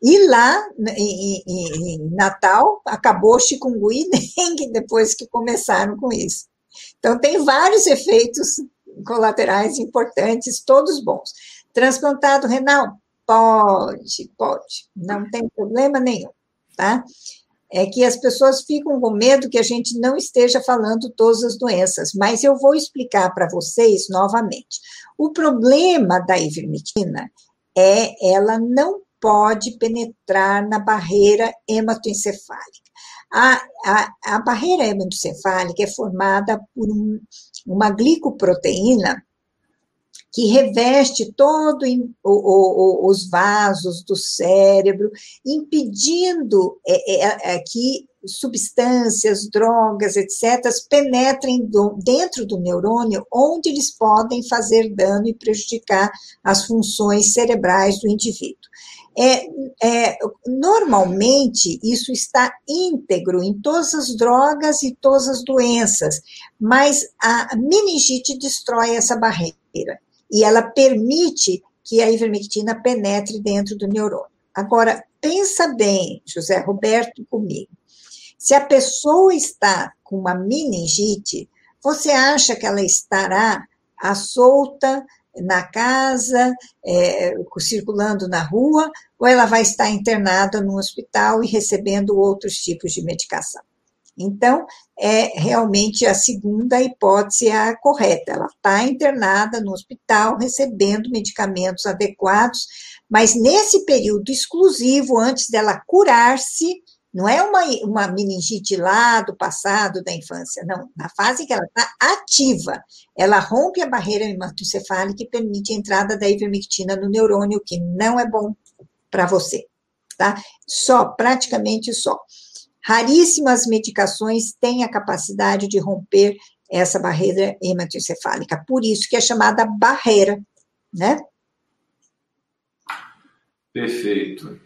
E lá, em, em, em Natal, acabou chikungunya e dengue depois que começaram com isso. Então, tem vários efeitos colaterais importantes, todos bons. Transplantado renal? Pode, pode, não tem problema nenhum, tá? É que as pessoas ficam com medo que a gente não esteja falando todas as doenças, mas eu vou explicar para vocês novamente. O problema da ivermectina é ela não pode penetrar na barreira hematoencefálica. A, a, a barreira hematoencefálica é formada por um, uma glicoproteína que reveste todo o, o, os vasos do cérebro, impedindo é, é, é, que substâncias, drogas, etc., penetrem do, dentro do neurônio, onde eles podem fazer dano e prejudicar as funções cerebrais do indivíduo. É, é, normalmente, isso está íntegro em todas as drogas e todas as doenças, mas a meningite destrói essa barreira e ela permite que a ivermectina penetre dentro do neurônio. Agora, pensa bem, José Roberto, comigo. Se a pessoa está com uma meningite, você acha que ela estará à solta na casa, é, circulando na rua, ou ela vai estar internada no hospital e recebendo outros tipos de medicação. Então, é realmente a segunda hipótese a correta. Ela está internada no hospital, recebendo medicamentos adequados, mas nesse período exclusivo, antes dela curar-se, não é uma, uma meningite lá do passado, da infância, não. Na fase que ela está ativa, ela rompe a barreira hematoencefálica e permite a entrada da ivermectina no neurônio, que não é bom para você, tá? Só, praticamente só. Raríssimas medicações têm a capacidade de romper essa barreira hematoencefálica, por isso que é chamada barreira, né? Perfeito.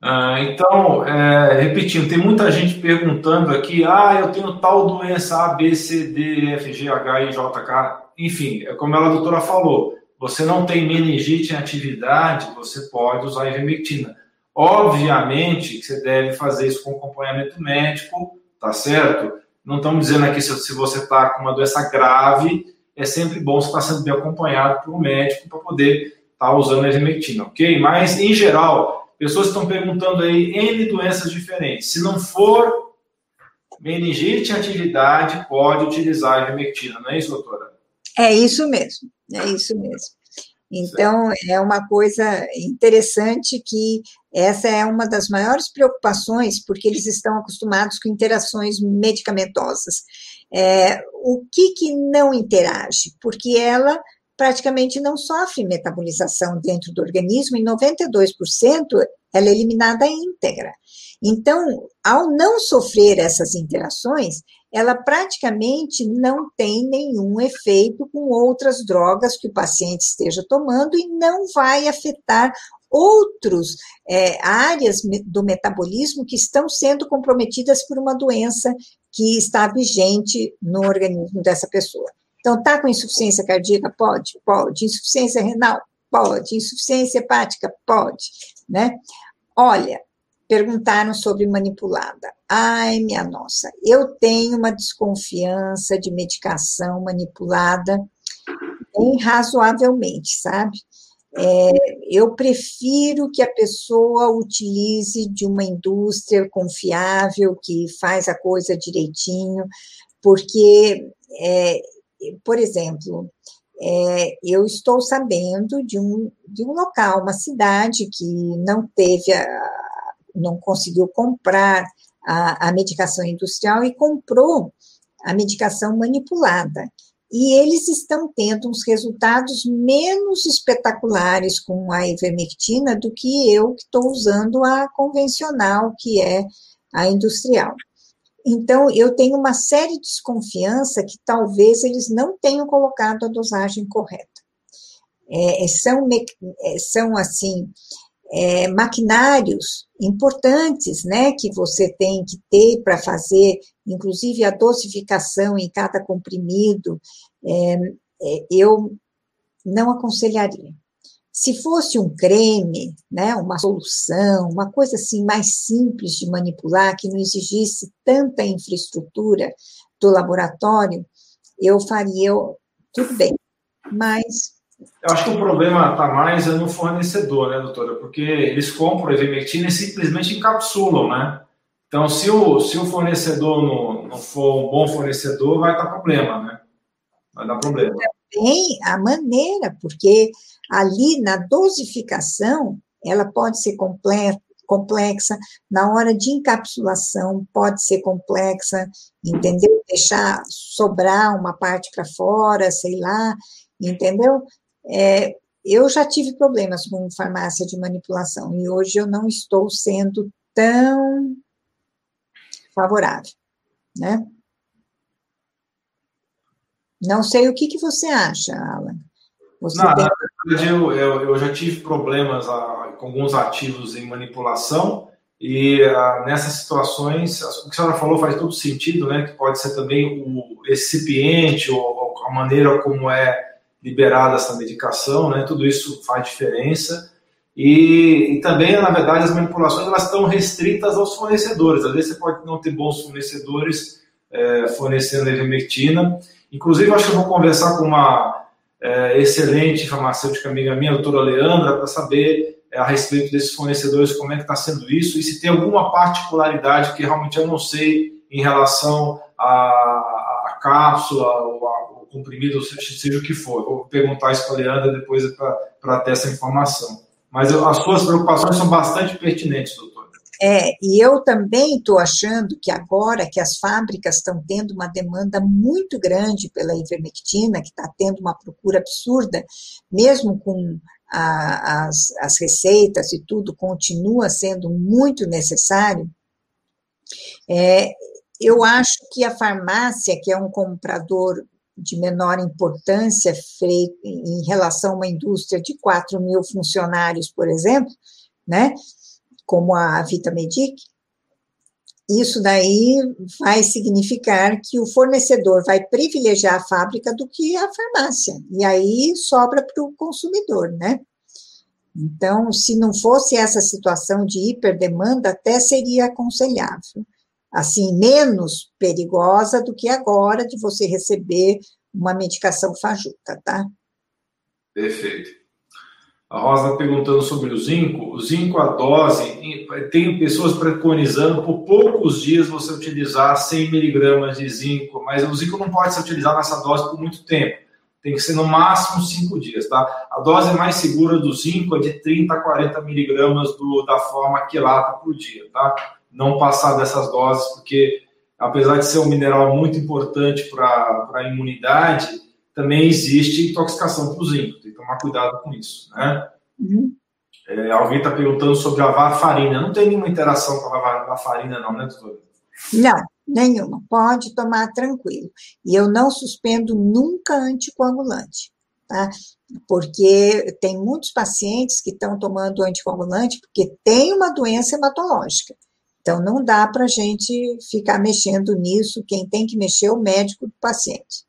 Ah, então, é, repetindo, tem muita gente perguntando aqui, ah, eu tenho tal doença A, B, C, D, F, G, H, I, J, K. Enfim, é como a doutora falou, você não tem meningite em atividade, você pode usar ivermectina. Obviamente que você deve fazer isso com acompanhamento médico, tá certo? Não estamos dizendo aqui se, você está com uma doença grave, é sempre bom você estar sendo bem acompanhado por um médico para poder estar tá usando a ivermectina, ok? Mas, em geral, pessoas estão perguntando aí N doenças diferentes. Se não for meningite atividade, pode utilizar a ivermectina, não é isso, doutora? É isso mesmo, é isso mesmo. Então, é uma coisa interessante que essa é uma das maiores preocupações, porque eles estão acostumados com interações medicamentosas. É, o que, que não interage? Porque ela praticamente não sofre metabolização dentro do organismo, em 92% ela é eliminada íntegra. Então, ao não sofrer essas interações, ela praticamente não tem nenhum efeito com outras drogas que o paciente esteja tomando e não vai afetar outras é, áreas do metabolismo que estão sendo comprometidas por uma doença que está vigente no organismo dessa pessoa. Então, tá com insuficiência cardíaca? Pode, pode. Insuficiência renal? Pode. Insuficiência hepática? Pode, né? Olha, perguntaram sobre manipulada. Ai, minha nossa, eu tenho uma desconfiança de medicação manipulada bem razoavelmente, sabe? É, eu prefiro que a pessoa utilize de uma indústria confiável, que faz a coisa direitinho, porque, é, por exemplo, é, eu estou sabendo de um, de um local, uma cidade que não teve a, não conseguiu comprar a, a medicação industrial e comprou a medicação manipulada. E eles estão tendo uns resultados menos espetaculares com a ivermectina do que eu, que estou usando a convencional, que é a industrial. Então, eu tenho uma séria desconfiança que talvez eles não tenham colocado a dosagem correta. É, são, é, são, assim, é, maquinários importantes, né, que você tem que ter para fazer, inclusive a dosificação em cada comprimido, é, é, eu não aconselharia. Se fosse um creme, né, uma solução, uma coisa assim mais simples de manipular, que não exigisse tanta infraestrutura do laboratório, eu faria tudo bem. Mas eu acho que o problema está mais no fornecedor, né, doutora? Porque eles compram a ivermectina e simplesmente encapsulam, né? Então, se o, se o fornecedor não, não for um bom fornecedor, vai dar problema, né? Vai dar problema. Também a maneira, porque ali na dosificação, ela pode ser completa, complexa, na hora de encapsulação pode ser complexa, entendeu? Deixar sobrar uma parte para fora, sei lá, entendeu? É, eu já tive problemas com farmácia de manipulação e hoje eu não estou sendo tão favorável, né? Não sei o que, que você acha, Alan. Você não, tem... Na verdade, eu, eu, eu, já tive problemas ah, com alguns ativos em manipulação e ah, nessas situações, o que a senhora falou faz todo sentido, né? Que pode ser também o recipiente ou, ou a maneira como é liberada essa medicação, né? Tudo isso faz diferença. E, e, também, na verdade, as manipulações elas estão restritas aos fornecedores. Às vezes você pode não ter bons fornecedores é, fornecendo ivermectina. Inclusive, acho que eu vou conversar com uma é, excelente farmacêutica amiga minha, a doutora Leandra, para saber é, a respeito desses fornecedores, como é que está sendo isso, e se tem alguma particularidade que realmente eu não sei em relação à, cápsula ou comprimido, seja o que for. vou perguntar isso para a Leandra depois para ter essa informação. Mas eu, as suas preocupações são bastante pertinentes, doutor. É, e eu também estou achando que agora que as fábricas estão tendo uma demanda muito grande pela ivermectina, que está tendo uma procura absurda, mesmo com a, as, as receitas e tudo, continua sendo muito necessário, é, eu acho que a farmácia, que é um comprador de menor importância em relação a uma indústria de 4 mil funcionários, por exemplo, né? como a Vitamedic, isso daí vai significar que o fornecedor vai privilegiar a fábrica do que a farmácia, e aí sobra para o consumidor, né? Então, se não fosse essa situação de hiperdemanda, até seria aconselhável. Assim, menos perigosa do que agora de você receber uma medicação fajuta, tá? Perfeito. A Rosa perguntando sobre o zinco. O zinco, a dose, tem pessoas preconizando por poucos dias você utilizar 100 miligramas de zinco, mas o zinco não pode ser utilizado nessa dose por muito tempo. Tem que ser no máximo 5 dias, tá? A dose mais segura do zinco é de 30 a 40 miligramas do, da forma quelata por dia, tá? Não passar dessas doses, porque apesar de ser um mineral muito importante para a imunidade, também existe intoxicação por zinco, tem que tomar cuidado com isso, né? Uhum. É, alguém está perguntando sobre a varfarina. Não tem nenhuma interação com a varfarina, não, né, doutora? Não, nenhuma. Pode tomar tranquilo. E eu não suspendo nunca anticoagulante, tá? Porque tem muitos pacientes que estão tomando anticoagulante porque tem uma doença hematológica. Então, não dá para a gente ficar mexendo nisso. Quem tem que mexer é o médico do paciente.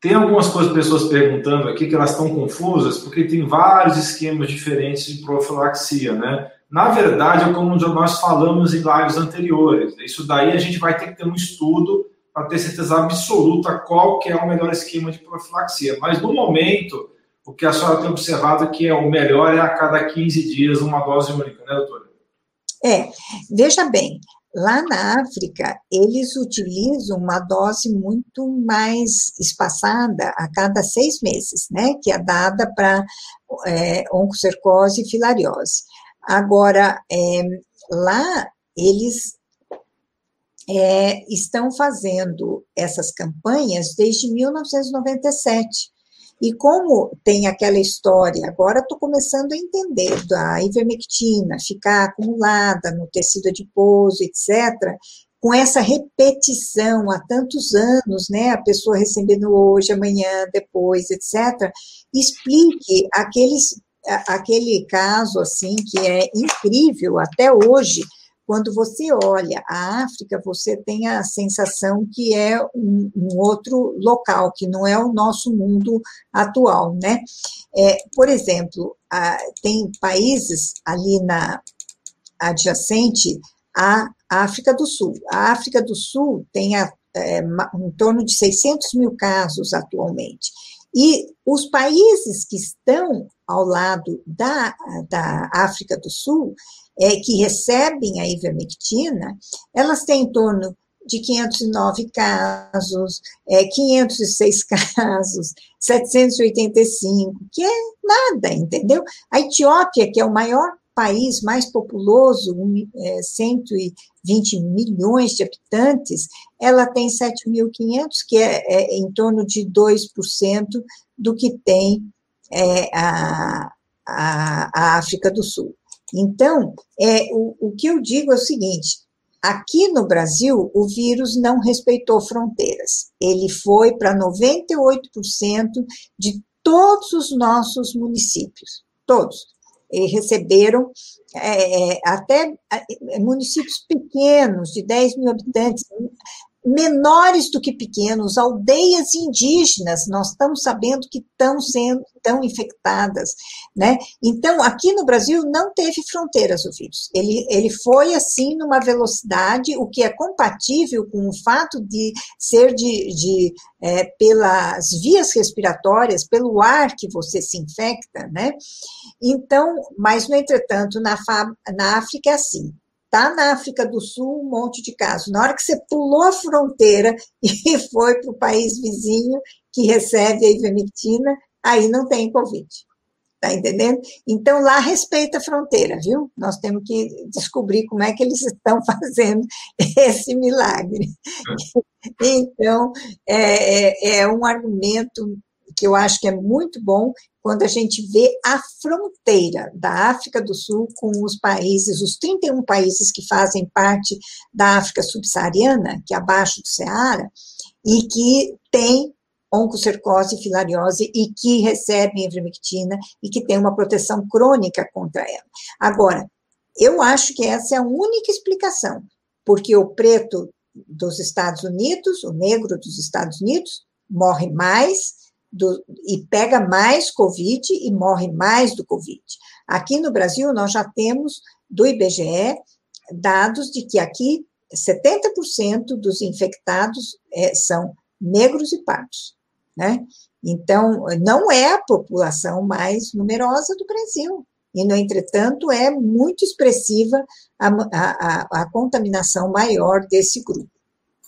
Tem algumas coisas, pessoas perguntando aqui que elas estão confusas, porque tem vários esquemas diferentes de profilaxia, né? Na verdade, é como nós falamos em lives anteriores. Isso daí a gente vai ter que ter um estudo para ter certeza absoluta qual que é o melhor esquema de profilaxia. Mas no momento, o que a senhora tem observado é que é o melhor é a cada 15 dias uma dose única, né, doutora? É, veja bem, Lá na África, eles utilizam uma dose muito mais espaçada a cada seis meses, né? Que é dada para é, oncocercose e filariose. Agora, é, lá, eles é, estão fazendo essas campanhas desde 1997. E como tem aquela história, agora estou começando a entender da ivermectina ficar acumulada no tecido adiposo, etc., com essa repetição há tantos anos, né, a pessoa recebendo hoje, amanhã, depois, etc., explique aqueles, aquele caso, assim, que é incrível até hoje, quando você olha a África, você tem a sensação que é um, um outro local, que não é o nosso mundo atual, né? É, por exemplo, a, tem países ali na adjacente à África do Sul. A África do Sul tem a, é, em torno de 600 mil casos atualmente. E os países que estão ao lado da, da África do Sul, é, que recebem a ivermectina, elas têm em torno de 509 casos, é, 506 casos, 785, que é nada, entendeu? A Etiópia, que é o maior país mais populoso, é, 120 milhões de habitantes, ela tem 7.500, que é, é, em torno de 2% do que tem é, a, a, a África do Sul. Então, é, o, o que eu digo é o seguinte: aqui no Brasil, o vírus não respeitou fronteiras. Ele foi para 98% de todos os nossos municípios, todos. E receberam é, é até é, municípios pequenos, de 10 mil habitantes, menores do que pequenos, aldeias indígenas, nós estamos sabendo que estão sendo tão infectadas, né? Então, aqui no Brasil não teve fronteiras o vírus. Ele, ele foi assim numa velocidade, o que é compatível com o fato de ser de, de é, pelas vias respiratórias, pelo ar que você se infecta, né? Então, mas no entretanto, na, na África é assim Está na África do Sul um monte de casos. Na hora que você pulou a fronteira e foi para o país vizinho que recebe a ivermectina, aí não tem Covid. Está entendendo? Então, lá respeita a fronteira, viu? Nós temos que descobrir como é que eles estão fazendo esse milagre. Então, é, é, é um argumento que eu acho que é muito bom quando a gente vê a fronteira da África do Sul com os países, os 31 países que fazem parte da África subsaariana, que é abaixo do Ceará, e que tem oncocercose filariose e que recebem ivermectina e que tem uma proteção crônica contra ela. Agora, Eu acho que essa é a única explicação, porque o preto dos Estados Unidos, o negro dos Estados Unidos, morre mais do, e pega mais Covid e morre mais do Covid. Aqui no Brasil, nós já temos, do IBGE, dados de que aqui 70% dos infectados é, são negros e pardos, né? Então, não é a população mais numerosa do Brasil. E, no entretanto, é muito expressiva a, a, a contaminação maior desse grupo,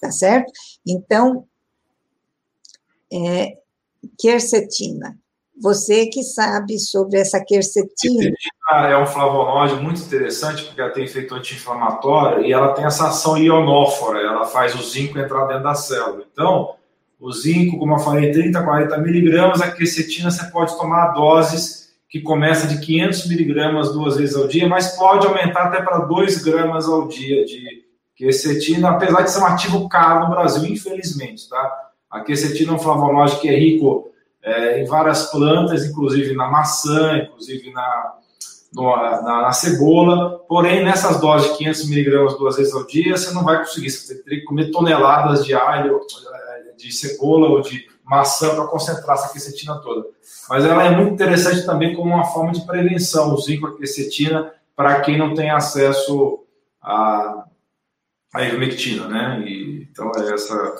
tá certo? Então, é, quercetina. Você que sabe sobre essa quercetina. É um flavonoide muito interessante, porque ela tem efeito anti-inflamatório e ela tem essa ação ionófora, ela faz o zinco entrar dentro da célula. Então, o zinco, como eu falei, 30, 40 miligramas, a quercetina você pode tomar doses que começa de 500 miligramas duas vezes ao dia, mas pode aumentar até para 2 gramas ao dia de quercetina, apesar de ser um ativo caro no Brasil, infelizmente, tá? A quercetina é um flavonoide que é rico é, em várias plantas, inclusive na maçã, inclusive na, no, na, na, cebola. Porém, nessas doses de 500 miligramas duas vezes ao dia, você não vai conseguir. Você teria que comer toneladas de alho, é, de cebola ou de maçã para concentrar essa quercetina toda. Mas ela é muito interessante também como uma forma de prevenção, o zinco a quercetina, para quem não tem acesso a, a ivermectina, né? E, então, é essa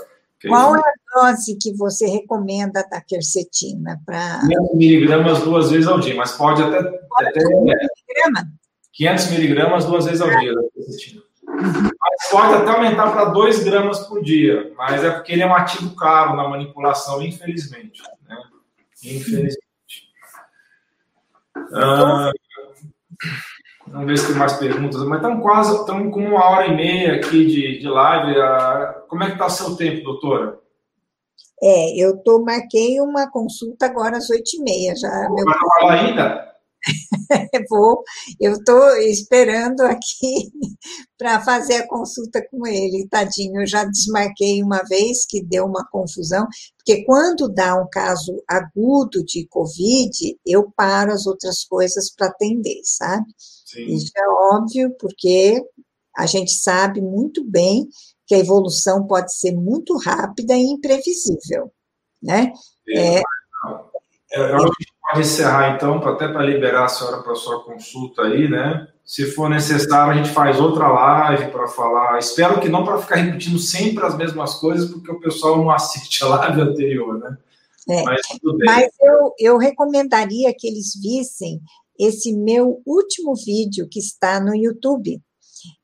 qual é a dose que você recomenda da quercetina? Para 500 miligramas duas vezes ao dia, mas pode até. Pode até miligrama? 500 miligramas duas vezes ao dia da quercetina. Mas pode até aumentar para 2 gramas por dia, mas é porque ele é um ativo caro na manipulação, infelizmente. Né? Infelizmente. Ah, Vamos ver se tem mais perguntas. Mas estamos quase, estamos com uma hora e meia aqui de, de live. Ah, como é que está seu tempo, doutora? É, eu tô, marquei uma consulta agora às oito e meia. Já, meu... Vai falar ainda? Vou, eu estou esperando aqui para fazer a consulta com ele, tadinho. Eu já desmarquei uma vez que deu uma confusão, porque quando dá um caso agudo de Covid, eu paro as outras coisas para atender, sabe? Sim. Isso é óbvio, porque a gente sabe muito bem que a evolução pode ser muito rápida e imprevisível, né? É, é, eu acho que pode encerrar, então, até para liberar a senhora para a sua consulta aí, né? Se for necessário, a gente faz outra live para falar. Espero que não para ficar repetindo sempre as mesmas coisas, porque o pessoal não assiste a live anterior, né? É, mas, mas eu, eu recomendaria que eles vissem esse meu último vídeo que está no YouTube,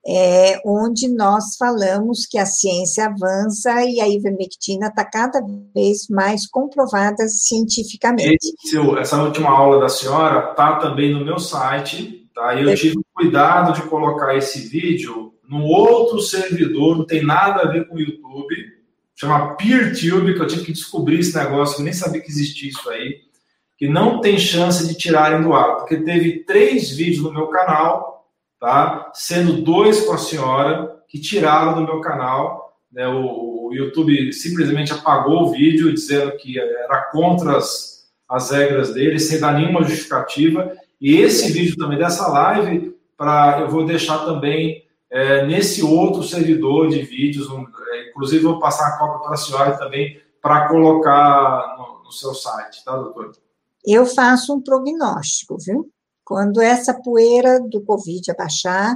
é, onde nós falamos que a ciência avança e a ivermectina está cada vez mais comprovada cientificamente. Esse, essa última aula da senhora está também no meu site, tá? eu tive cuidado de colocar esse vídeo no outro servidor, não tem nada a ver com o YouTube, chama PeerTube, que eu tive que descobrir esse negócio, nem sabia que existia isso aí que não tem chance de tirarem do ar, porque teve três vídeos no meu canal, tá? Sendo dois com a senhora que tiraram do meu canal. Né? O, o YouTube simplesmente apagou o vídeo, dizendo que era contra as, as regras dele, sem dar nenhuma justificativa. E esse vídeo também dessa live, para eu vou deixar também é, nesse outro servidor de vídeos. Um, é, inclusive, vou passar a cópia para a senhora também para colocar no, no seu site, tá, doutor? eu faço um prognóstico, viu? Quando essa poeira do Covid abaixar,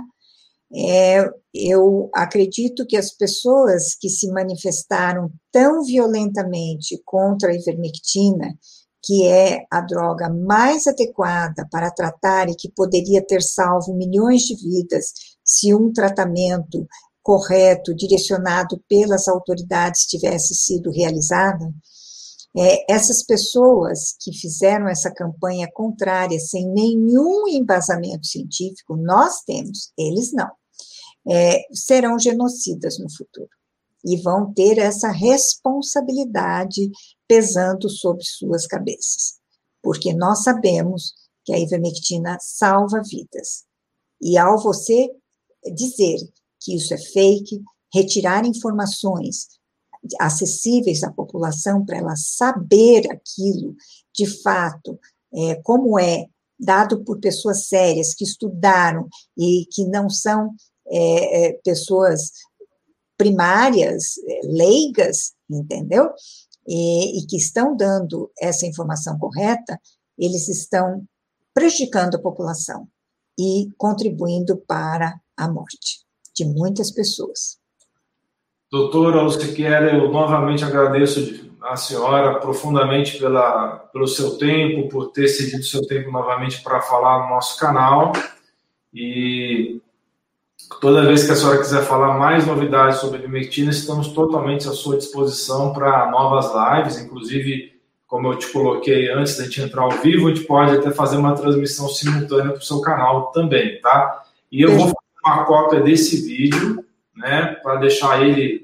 é, eu acredito que as pessoas que se manifestaram tão violentamente contra a ivermectina, que é a droga mais adequada para tratar e que poderia ter salvo milhões de vidas se um tratamento correto, direcionado pelas autoridades tivesse sido realizado, é, essas pessoas que fizeram essa campanha contrária sem nenhum embasamento científico, nós temos, eles não, é, serão genocidas no futuro e vão ter essa responsabilidade pesando sobre suas cabeças, porque nós sabemos que a ivermectina salva vidas. E ao você dizer que isso é fake, retirar informações, acessíveis à população para ela saber aquilo de fato, é, como é dado por pessoas sérias, que estudaram e que não são é, é, pessoas primárias, é, leigas, entendeu? E, e que estão dando essa informação correta, eles estão prejudicando a população e contribuindo para a morte de muitas pessoas. Doutora Luciquera, eu novamente agradeço a senhora profundamente pela, pelo seu tempo, por ter cedido seu tempo novamente para falar no nosso canal. E toda vez que a senhora quiser falar mais novidades sobre a ivermectina, estamos totalmente à sua disposição para novas lives, inclusive, como eu te coloquei antes da gente entrar ao vivo, a gente pode até fazer uma transmissão simultânea para o seu canal também, tá? E eu vou fazer uma cópia desse vídeo, né, para deixar ele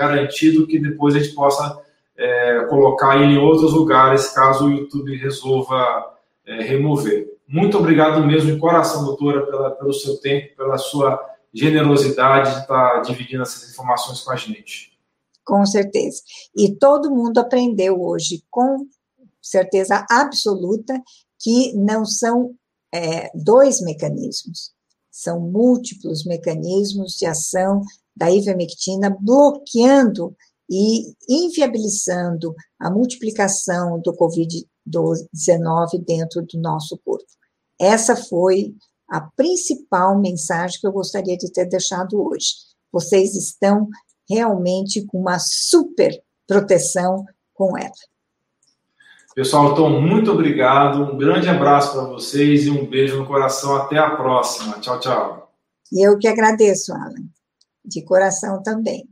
garantido que depois a gente possa é, colocar ele em outros lugares, caso o YouTube resolva é, remover. Muito obrigado mesmo, de coração, doutora, pela, pelo seu tempo, pela sua generosidade de estar dividindo essas informações com a gente. Com certeza. E todo mundo aprendeu hoje, com certeza absoluta, que não são é, dois mecanismos, são múltiplos mecanismos de ação da ivermectina bloqueando e inviabilizando a multiplicação do Covid-19 dentro do nosso corpo. Essa foi a principal mensagem que eu gostaria de ter deixado hoje. Vocês estão realmente com uma super proteção com ela. Pessoal, então, muito obrigado. Um grande abraço para vocês e um beijo no coração. Até a próxima. Tchau, tchau. E eu que agradeço, Alan. De coração também.